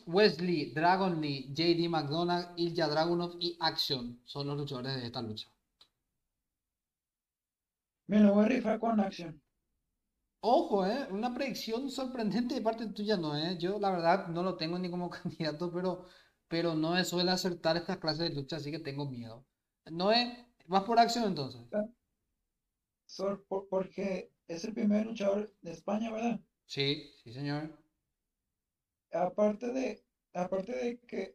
Wesley, Dragon Lee, JD McDonald, Ilya Dragunov y Action son los luchadores de esta lucha. Me lo voy a rifar con Action. Ojo, ¿eh? Una predicción sorprendente de parte tuya, no, ¿eh? Yo la verdad no lo tengo ni como candidato, pero, pero no suele acertar estas clases de lucha, así que tengo miedo. No es, vas por acción entonces. Por- porque es el primer luchador de España, ¿verdad? Sí, sí, señor. Aparte de, aparte de que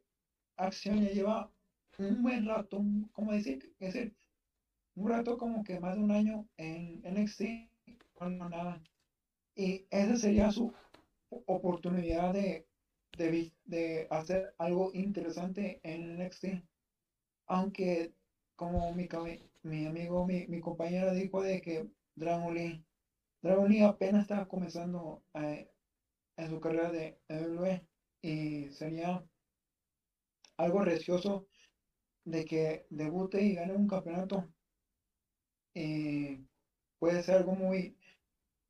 Acción ya lleva un buen rato, un- ¿cómo decir? Es decir, un rato como que más de un año en NXT, bueno, nada. Y esa sería su oportunidad de, de, hacer algo interesante en NXT. Aunque, como mi, mi amigo, mi, mi compañera dijo de que Dragon Lee, Dragon Lee apenas estaba comenzando eh, en su carrera de WWE y sería algo gracioso de que debute y gane un campeonato. eh, puede ser algo muy,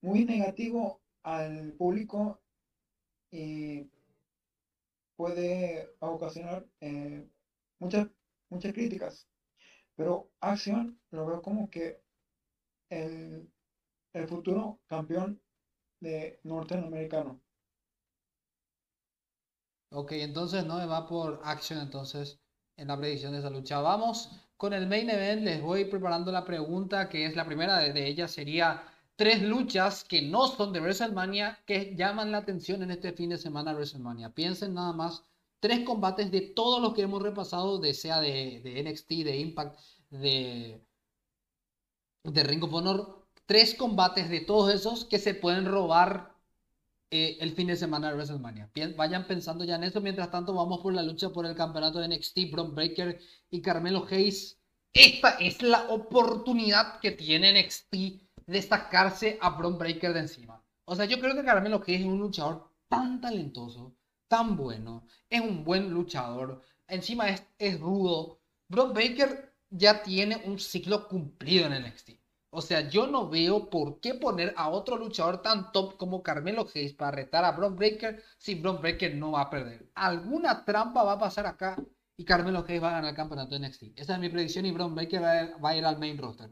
muy negativo al público y puede ocasionar eh, muchas, muchas críticas. Pero Action lo veo como que el, el futuro campeón de norteamericano. Ok, entonces no me va por Action entonces en la predicción de esa lucha. Vamos con el main event. Les voy preparando la pregunta que es la primera de, ellas. Sería tres luchas que no son de WrestleMania que llaman la atención en este fin de semana de WrestleMania. Piensen nada más tres combates de todos los que hemos repasado, de sea de, de NXT, de Impact, de, de Ring of Honor. Tres combates de todos esos que se pueden robar eh, el fin de semana de WrestleMania. Vayan pensando ya en eso. Mientras tanto, vamos por la lucha por el campeonato de NXT, Bron Breaker y Carmelo Hayes. Esta es la oportunidad que tiene NXT de sacarse a Bron Breaker de encima. O sea, yo creo que Carmelo Hayes es un luchador tan talentoso, tan bueno, es un buen luchador, encima es, es rudo. Bron Breaker ya tiene un ciclo cumplido en NXT. O sea, yo no veo por qué poner a otro luchador tan top como Carmelo Hayes para retar a Bron Breaker si Bron Breaker no va a perder. Alguna trampa va a pasar acá y Carmelo Hayes va a ganar el campeonato de NXT. Esa es mi predicción y Bron Breaker va a, ir- va a ir al main roster.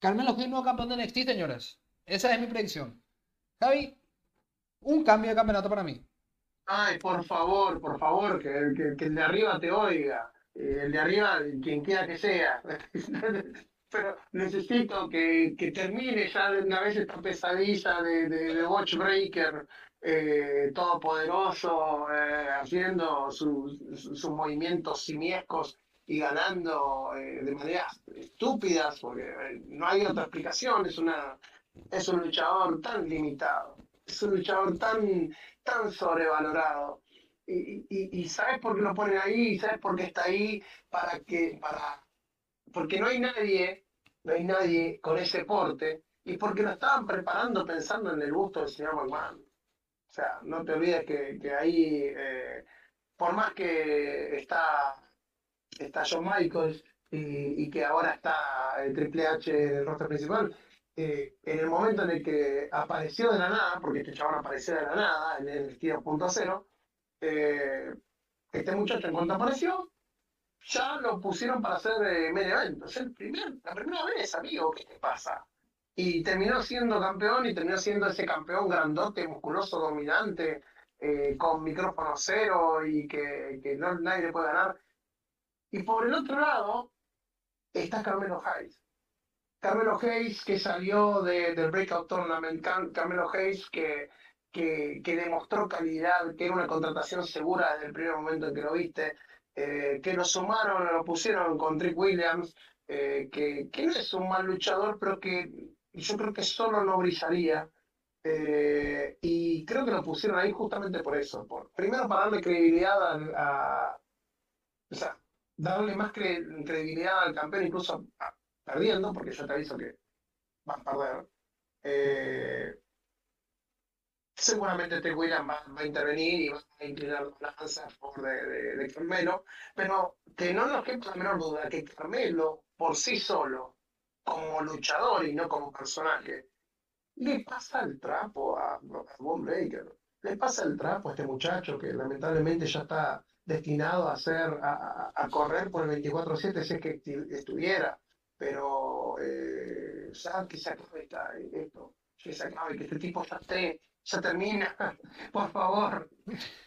Carmelo Hayes nuevo campeón de NXT, señores. Esa es mi predicción. Javi, un cambio de campeonato para mí. Ay, por favor, por favor, que, que- que el de arriba te oiga. Eh, el de arriba, quien quiera que sea. Pero necesito que, que termine ya de una vez esta pesadilla de, de, de Watchbreaker eh, todopoderoso, eh, haciendo sus, sus, movimientos simiescos y ganando eh, de maneras estúpidas, porque eh, no hay otra explicación. Es, una, es un luchador tan limitado, es un luchador tan, tan sobrevalorado. Y, y, sabes por qué lo ponen ahí, sabes por qué está ahí, para que, para, porque no hay nadie, no hay nadie con ese porte, y porque lo estaban preparando pensando en el gusto del señor McMahon. O sea, no te olvides que, que ahí, eh, por más que está, está Shawn Michaels y, que ahora está el Triple H en el roster principal, eh, en el momento en el que apareció de la nada, porque este chabón apareció de la nada en el estilo punto cero, eh, este muchacho en cuanto apareció, ya lo pusieron para hacer eh, main event. Es el primer, la primera vez, amigo, ¿qué te pasa? Y terminó siendo campeón y terminó siendo ese campeón grandote, musculoso, dominante, eh, con micrófono cero y que, que no, nadie le puede ganar. Y por el otro lado está Carmelo Hayes. Carmelo Hayes que salió de, del Breakout Tournament, Car- Carmelo Hayes que, que, que demostró calidad, que era una contratación segura desde el primer momento en que lo viste, eh, que lo sumaron, lo pusieron con Trick Williams, eh, que, que no es un mal luchador, pero que yo creo que solo no brillaría. Eh, y creo que lo pusieron ahí justamente por eso. Por, primero para darle credibilidad a, o sea, darle más cre- credibilidad al campeón, incluso perdiendo, porque yo te aviso que va a perder. Seguramente Trick Williams va, va a intervenir y va a inclinar la lanza a de, de, Carmelo, pero que no nos quepa la menor duda que Carmelo, por sí solo, como luchador y no como personaje, le pasa el trapo a, a Von Breaker. Le pasa el trapo a este muchacho que lamentablemente ya está destinado a hacer, a, a- correr por el 24-7 si es que estuviera. Pero eh, ya que se acabe esto. que se acabe, que este tipo ya esté, ya termina, por favor,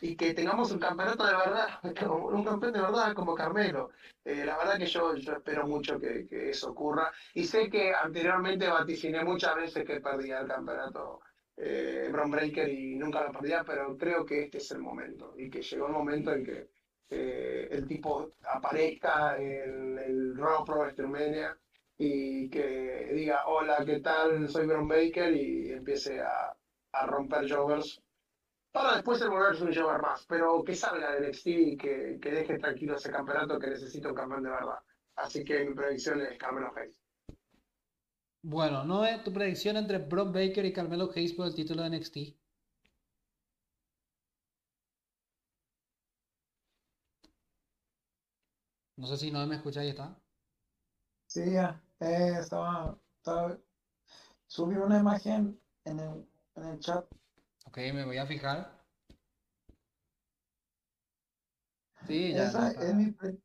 y que tengamos un campeonato de verdad, un campeón de verdad como Carmelo. Eh, la verdad que yo, espero mucho que, eso ocurra, y sé que anteriormente vaticiné muchas veces que perdía el campeonato eh, Breaker y nunca lo perdía, pero creo que este es el momento, y que llegó el momento en que eh, el tipo aparezca en el Raw Pro WrestleMania y que diga, hola, ¿qué tal? Soy Bron Baker y empiece a, a romper joggers para después el volverse un jogger más, pero que salga de NXT y que, que deje tranquilo ese campeonato que necesita un campeón de verdad. Así que mi predicción es Carmelo Hayes. Bueno, ¿no es tu predicción entre Bron Baker y Carmelo Hayes por el título de NXT? No sé si no me escucha, ahí está. Sí, ya. Eh, estaba, estaba, Subí una imagen en el, en el chat. Ok, me voy a fijar. Sí, ya. Esa es mi pre-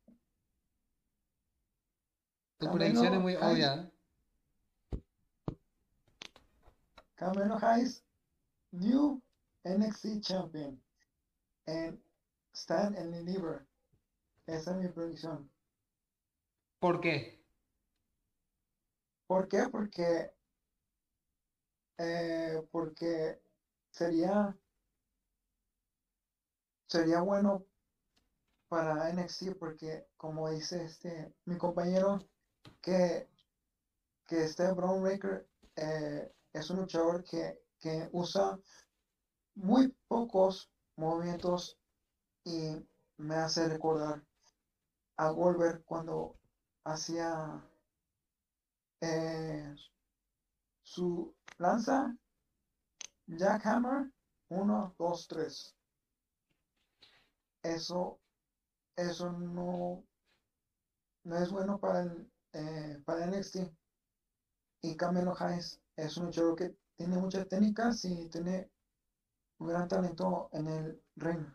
Tu predicción es muy Hayes. obvia. Carmelo Hayes, new NXT champion. And Stan and Deliver. Esa es mi predicción. ¿Por qué? ¿Por qué? Porque, eh, porque sería, sería bueno para NXT porque como dice este mi compañero que, que este Braun Breaker eh, es un luchador que, que usa muy pocos movimientos y me hace recordar a Goldberg cuando hacía eh, su lanza Jackhammer 1, 2, 3. Eso, eso no, no es bueno para el, eh, para NXT. Y Carmelo Hayes es un luchador que tiene muchas técnicas y tiene un gran talento en el ring.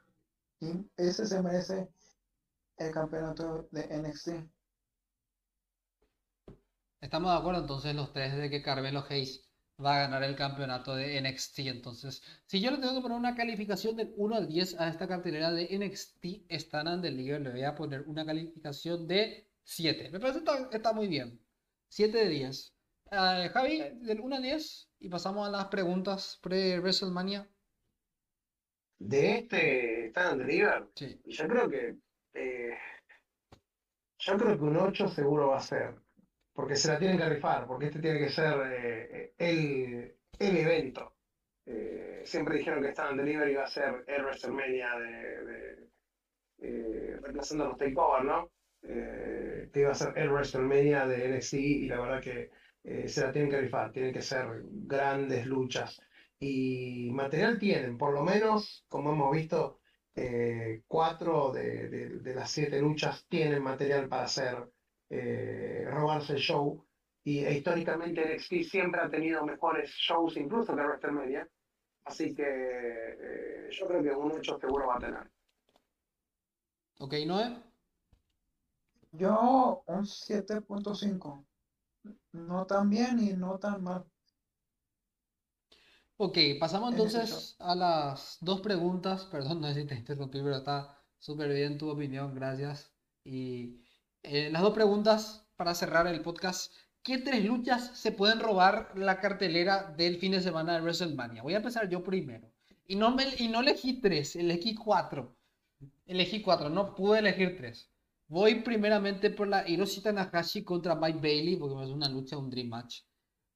Y ese se merece el campeonato de NXT. Estamos de acuerdo entonces los tres de que Carmelo Hayes va a ganar el campeonato de NXT. Entonces, si yo le tengo que poner una calificación del 1 al 10 a esta cartelera de NXT Stand and Deliver, le voy a poner una calificación de 7. Me parece que está, está muy bien. 7 de 10. Eh, Javi, del 1 al 10 y pasamos a las preguntas pre-WrestleMania. De este Stand and Deliver, Sí. yo creo que eh, yo creo que un 8 seguro va a ser. Porque se la tienen que rifar, porque este tiene que ser eh, el, el evento. Eh, siempre dijeron que Stand and Deliver iba a ser el WrestleMania de, de eh, reemplazando a los Takeover, ¿no? Eh, que iba a ser el WrestleMania de NXT y la verdad que eh, se la tienen que rifar, tienen que ser grandes luchas. Y material tienen, por lo menos, como hemos visto, eh, cuatro de, de- de las siete luchas tienen material para hacer, eh, robarse el show. Y e históricamente NXT siempre ha tenido mejores shows incluso que WrestleMania. Así que eh, yo creo que un 8 seguro va a tener. Ok, Noé. Yo un 7.5. No tan bien y no tan mal. Ok, pasamos entonces a las dos preguntas. Perdón, no sé si te interrumpí, pero está súper bien tu opinión, gracias. Y eh, las dos preguntas para cerrar el podcast. ¿Qué tres luchas se pueden robar la cartelera del fin de semana de WrestleMania? Voy a empezar yo primero. Y no, me, y no elegí tres, elegí cuatro. Elegí cuatro, no pude elegir tres. Voy primeramente por la Hiroshi Tanahashi contra Mike Bailey, porque es una lucha, un Dream Match.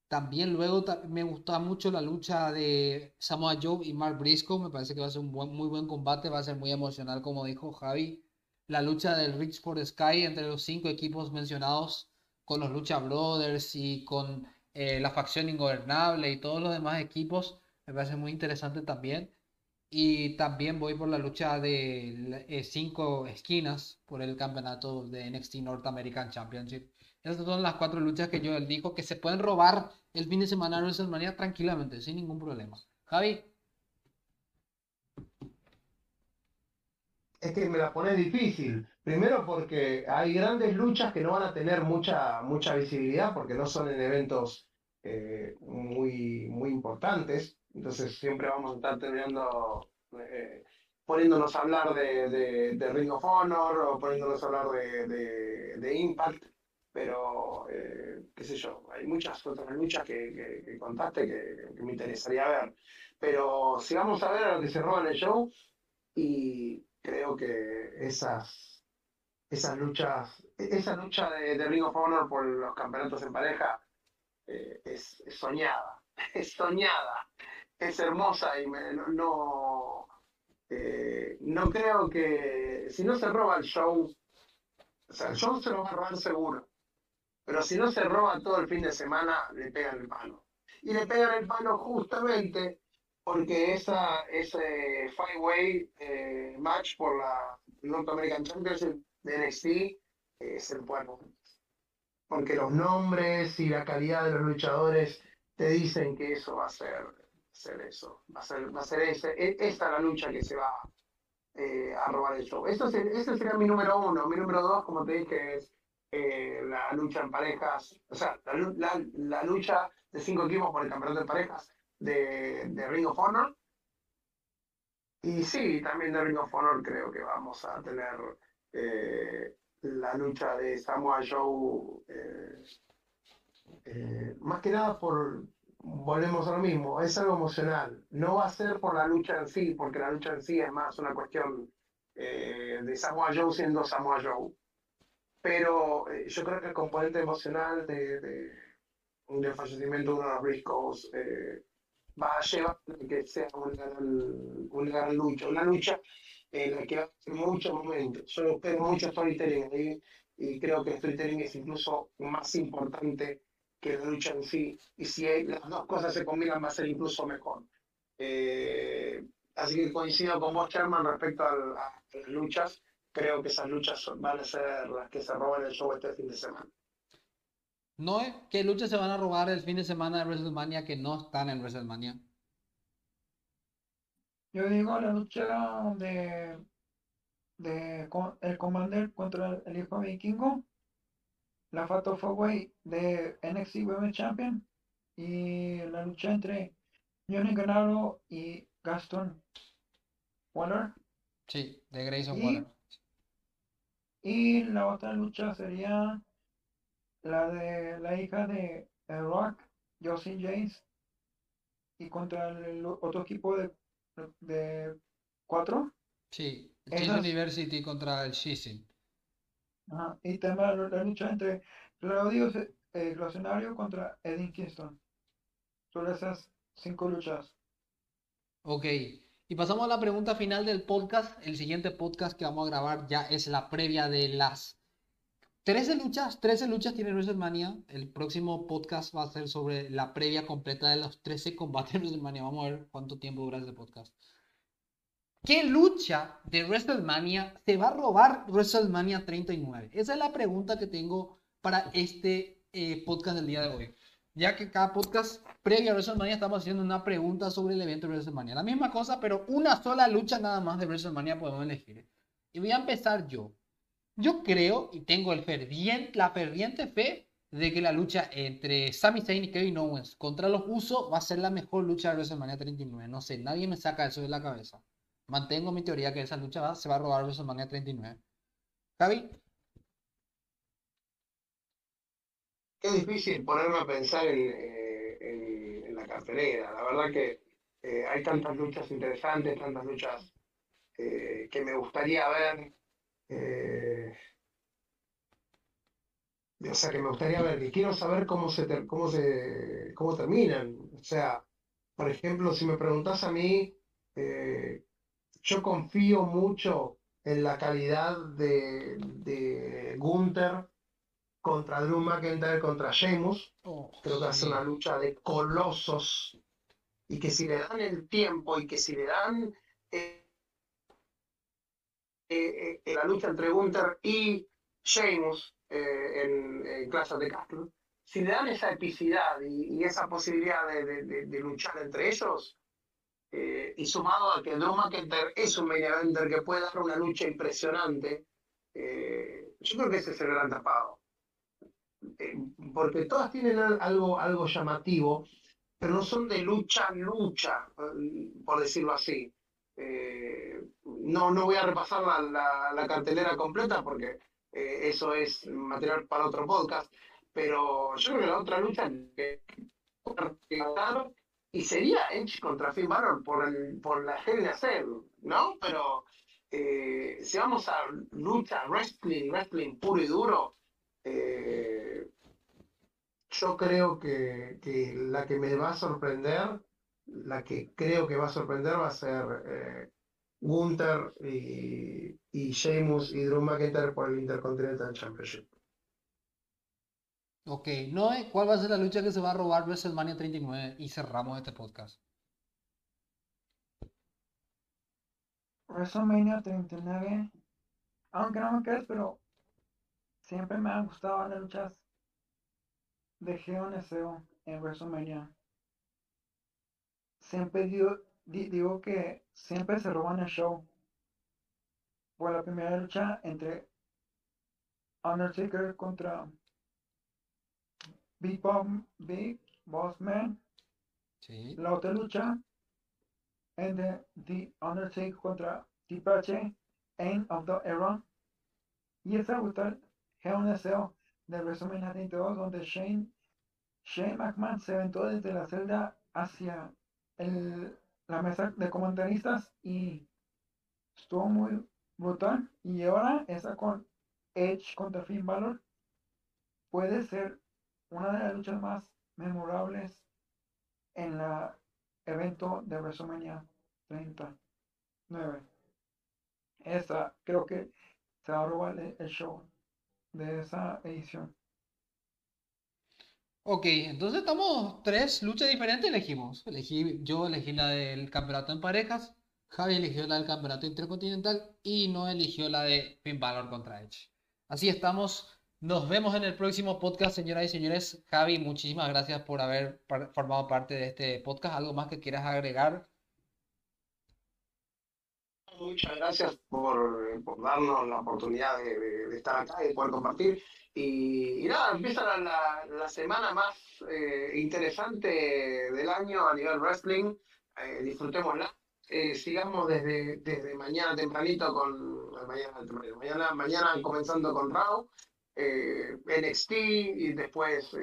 También luego me gustó mucho la lucha de Samoa Joe y Mark Briscoe. Me parece que va a ser un muy buen combate, va a ser muy emocional, como dijo Javi. La lucha del Rich for Sky entre los cinco equipos mencionados, con los Lucha Brothers y con eh, la facción ingobernable y todos los demás equipos, me parece muy interesante también. Y también voy por la lucha de eh, cinco esquinas por el campeonato de NXT North American Championship. Esas son las cuatro luchas que yo digo que se pueden robar el fin de semana de WrestleMania tranquilamente, sin ningún problema. Javi, Es que me la pone difícil. Primero porque hay grandes luchas que no van a tener mucha, mucha visibilidad porque no son en eventos eh, muy, muy importantes. Entonces siempre vamos a estar terminando eh, poniéndonos a hablar de, de, Ring of Honor o poniéndonos a hablar de, de Impact, pero eh, qué sé yo, hay muchas otras luchas que, que, contaste que, me interesaría ver. Pero si vamos a ver a lo que se roba en el show y creo que esas, esas luchas, esa lucha de, Ring of Honor por los campeonatos en pareja eh, es, soñada, es soñada, es hermosa y no, eh, no creo que si no se roba el show, o sea, el show se lo va a robar seguro, pero si no se roba todo el fin de semana, le pegan el palo. Y le pegan el palo justamente porque esa, ese five-way eh, match por la North American Championship de NXT es el bueno. Porque los nombres y la calidad de los luchadores te dicen que eso va a ser ser eso, va a ser, va a ser ese, e, esta la lucha que se va eh, a robar el show. Eso ese sería mi número uno. Mi número dos, como te dije, es eh, la lucha en parejas, o sea, la, la, lucha de cinco equipos por el campeonato de parejas de, de Ring of Honor. Y sí, también de Ring of Honor creo que vamos a tener eh, la lucha de Samoa Joe, más que nada por, volvemos a lo mismo, es algo emocional. No va a ser por la lucha en sí, porque la lucha en sí es más una cuestión eh, de Samoa Joe siendo Samoa Joe. Pero eh, yo creo que el componente emocional de, de, del fallecimiento de uno de los Briscoes eh, va a llevar a que sea una gran, lucha, una lucha en la que va a haber muchos momentos. Yo espero mucho storytelling ahí y creo que el storytelling es incluso más importante que la lucha en sí. Y si las dos cosas se combinan, va a ser incluso mejor. Eh, así que coincido con vos, Sherman, respecto a, las luchas. Creo que esas luchas van a ser las que se roban el show este fin de semana. ¿No? ¿Qué luchas se van a robar el fin de semana de WrestleMania que no están en WrestleMania? Yo digo la lucha de, de el Commander contra el hijo vikingo la Fatal Four de NXT Women's Champion y la lucha entre Johnny Ganaro y Gaston Waller. Sí, de Grayson y, Waller. Y la otra lucha sería la de la hija de Rock, Josie James, y contra el otro equipo de, de cuatro. Sí, el University contra el Shizin y también la, lucha entre Claudio eh, contra Eddie Kingston. Son esas cinco luchas. Ok. Y pasamos a la pregunta final del podcast. El siguiente podcast que vamos a grabar ya es la previa de las 13 luchas. 13 luchas tiene WrestleMania. El próximo podcast va a ser sobre la previa completa de los 13 combates de WrestleMania. Vamos a ver cuánto tiempo dura ese podcast. ¿Qué lucha de WrestleMania se va a robar WrestleMania 39? Esa es la pregunta que tengo para este eh, podcast del día de hoy. Ya que cada podcast previo a WrestleMania estamos haciendo una pregunta sobre el evento de WrestleMania. La misma cosa, pero una sola lucha nada más de WrestleMania podemos elegir. Y voy a empezar yo. Yo creo y tengo el ferviente, la ferviente fe de que la lucha entre Sami Zayn y Kevin Owens contra los Usos va a ser la mejor lucha de WrestleMania 39. No sé, nadie me saca eso de la cabeza. Mantengo mi teoría que esa lucha se va a robar WrestleMania 39. Javi. Qué difícil ponerme a pensar en, eh, la cartelera. La verdad que eh, hay tantas luchas interesantes, tantas luchas eh, que me gustaría ver. O sea, que me gustaría ver, y quiero saber cómo se, cómo se cómo terminan. O sea, por ejemplo, si me preguntas a mí yo confío mucho en la calidad de, de Gunther contra Drew McIntyre contra Sheamus. Oh, Creo que a ser una lucha de colosos y que si le dan el tiempo y que si le dan eh, eh, eh, la lucha entre Gunther y Sheamus en, en Clash of Castle, si le dan esa epicidad y, esa posibilidad de, luchar entre ellos, eh, y sumado a que Drew McIntyre es un main eventer que puede dar una lucha impresionante, eh, yo creo que ese es el gran tapado. eh, porque todas tienen algo, algo llamativo, pero no son de lucha, lucha, eh, por decirlo así. Eh, no, no voy a repasar la, la, cartelera completa porque eso es material para otro podcast, pero yo creo que la otra lucha que y sería Edge contra Finn Balor por, el, por la de hacer, ¿no? Pero si vamos a lucha, wrestling, wrestling puro y duro, eh, yo creo que, la que me va a sorprender, la que creo que va a sorprender va a ser eh, Gunther y, y Sheamus y Drew McIntyre por el Intercontinental Championship. Ok, Noé, ¿cuál va a ser la lucha que se va a robar WrestleMania 39 y cerramos este podcast? WrestleMania 39, aunque no me creas, pero siempre me han gustado las luchas de GeoNSO en WrestleMania. Siempre digo, digo que siempre se roban el show. Por la primera lucha entre Undertaker contra Big, Bomb, Big Boss Man. La otra lucha entre The Undertaker contra T-Pache, End of the Era. Y esa gusta un deseo de WrestleMania 32 donde Shane, Shane McMahon se aventó desde la celda hacia el, la mesa de comentaristas y estuvo muy brutal. Y ahora esa con Edge contra Finn Balor puede ser una de las luchas más memorables en el evento de WrestleMania 39. Esa creo que se va a robar el show de esa edición. Ok, entonces estamos tres luchas diferentes elegimos. Elegí, yo elegí la del campeonato en parejas, Javi eligió la del campeonato intercontinental y no eligió la de Finn Balor contra Edge. Así estamos. Nos vemos en el próximo podcast, señoras y señores. Javi, muchísimas gracias por haber formado parte de este podcast. ¿Algo más que quieras agregar? Muchas gracias por, por, darnos la oportunidad de, estar acá y de poder compartir. Y, nada, empieza la, la, semana más eh, interesante del año a nivel wrestling. Eh, disfrutémosla. Eh, sigamos desde, desde mañana tempranito con. Mañana, mañana, mañana comenzando con Raw, NXT y después,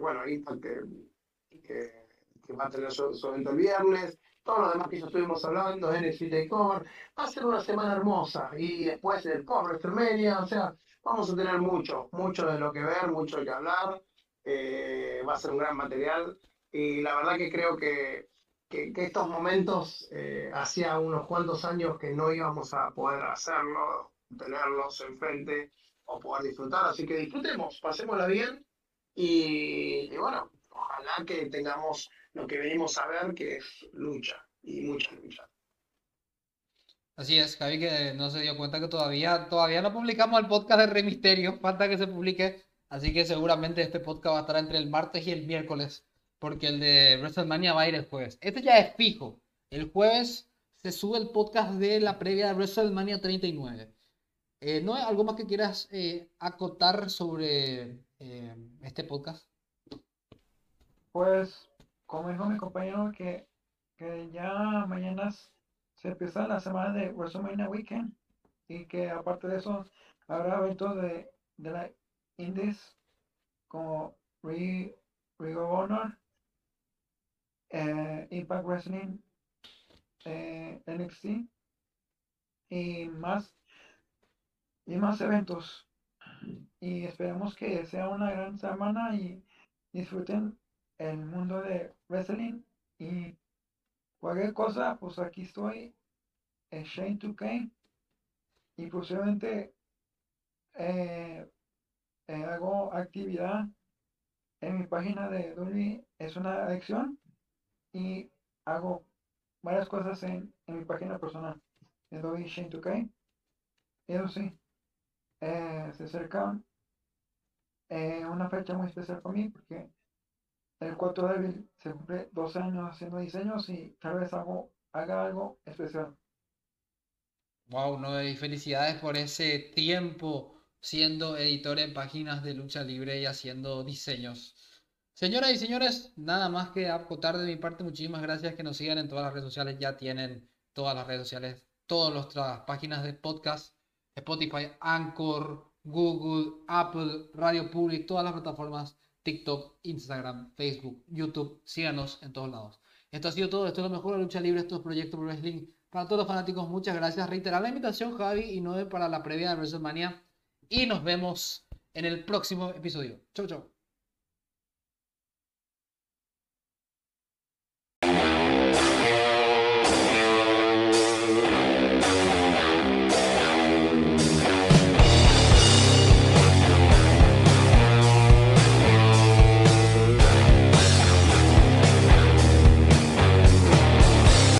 bueno, Impact que, que, va a tener su, su evento el viernes todo lo demás que ya estuvimos hablando, NXT Takeover, va a ser una semana hermosa. Y después el Core WrestleMania, o sea, vamos a tener mucho, mucho de lo que ver, mucho de que hablar, eh, va a ser un gran material. Y la verdad que creo que, que, estos momentos, eh, hacía unos cuantos años que no íbamos a poder hacerlo, tenerlos enfrente o poder disfrutar, así que disfrutemos, pasémosla bien. Y bueno, ojalá que tengamos lo que venimos a ver, que es lucha y mucha lucha. Así es, Javi que no se dio cuenta que todavía, todavía no publicamos el podcast de Rey Misterio, falta que se publique, así que seguramente este podcast va a estar entre el martes y el miércoles, porque el de WrestleMania va a ir el jueves. Este ya es fijo, el jueves se sube el podcast de la previa de WrestleMania 39. Eh, ¿No hay algo más que quieras eh, acotar sobre eh, este podcast? Pues como dijo mi compañero, que, ya mañana se empieza la semana de WrestleMania Weekend y que aparte de eso habrá eventos de, la Indies como Ring of Honor, eh, Impact Wrestling, eh, NXT y más y más eventos. Y esperemos que sea una gran semana y disfruten el mundo de wrestling y cualquier cosa, pues aquí estoy en Shane 2K y posiblemente eh, eh, hago actividad en mi página de Dolby, es una adicción y hago varias cosas en, mi página personal de Dolby Shane 2K. Eso sí, eh, se acerca una fecha muy especial para mí porque el 4 de abril se cumple dos años haciendo diseños y tal vez hago, haga algo especial. Wow, no, y felicidades por ese tiempo siendo editor en páginas de lucha libre y haciendo diseños. Señoras y señores, nada más que acotar de mi parte, muchísimas gracias que nos sigan en todas las redes sociales, ya tienen todas las redes sociales, todas nuestras páginas de podcast, Spotify, Anchor, Google, Apple, Radio Public, todas las plataformas, TikTok, Instagram, Facebook, YouTube, síganos en todos lados. Esto ha sido todo, esto es lo mejor de lucha libre, esto es Proyecto Pro Wrestling. Para todos los fanáticos, muchas gracias. Reiterar la invitación, Javi y Noé, para la previa de WrestleMania. Y nos vemos en el próximo episodio. Chau, chau.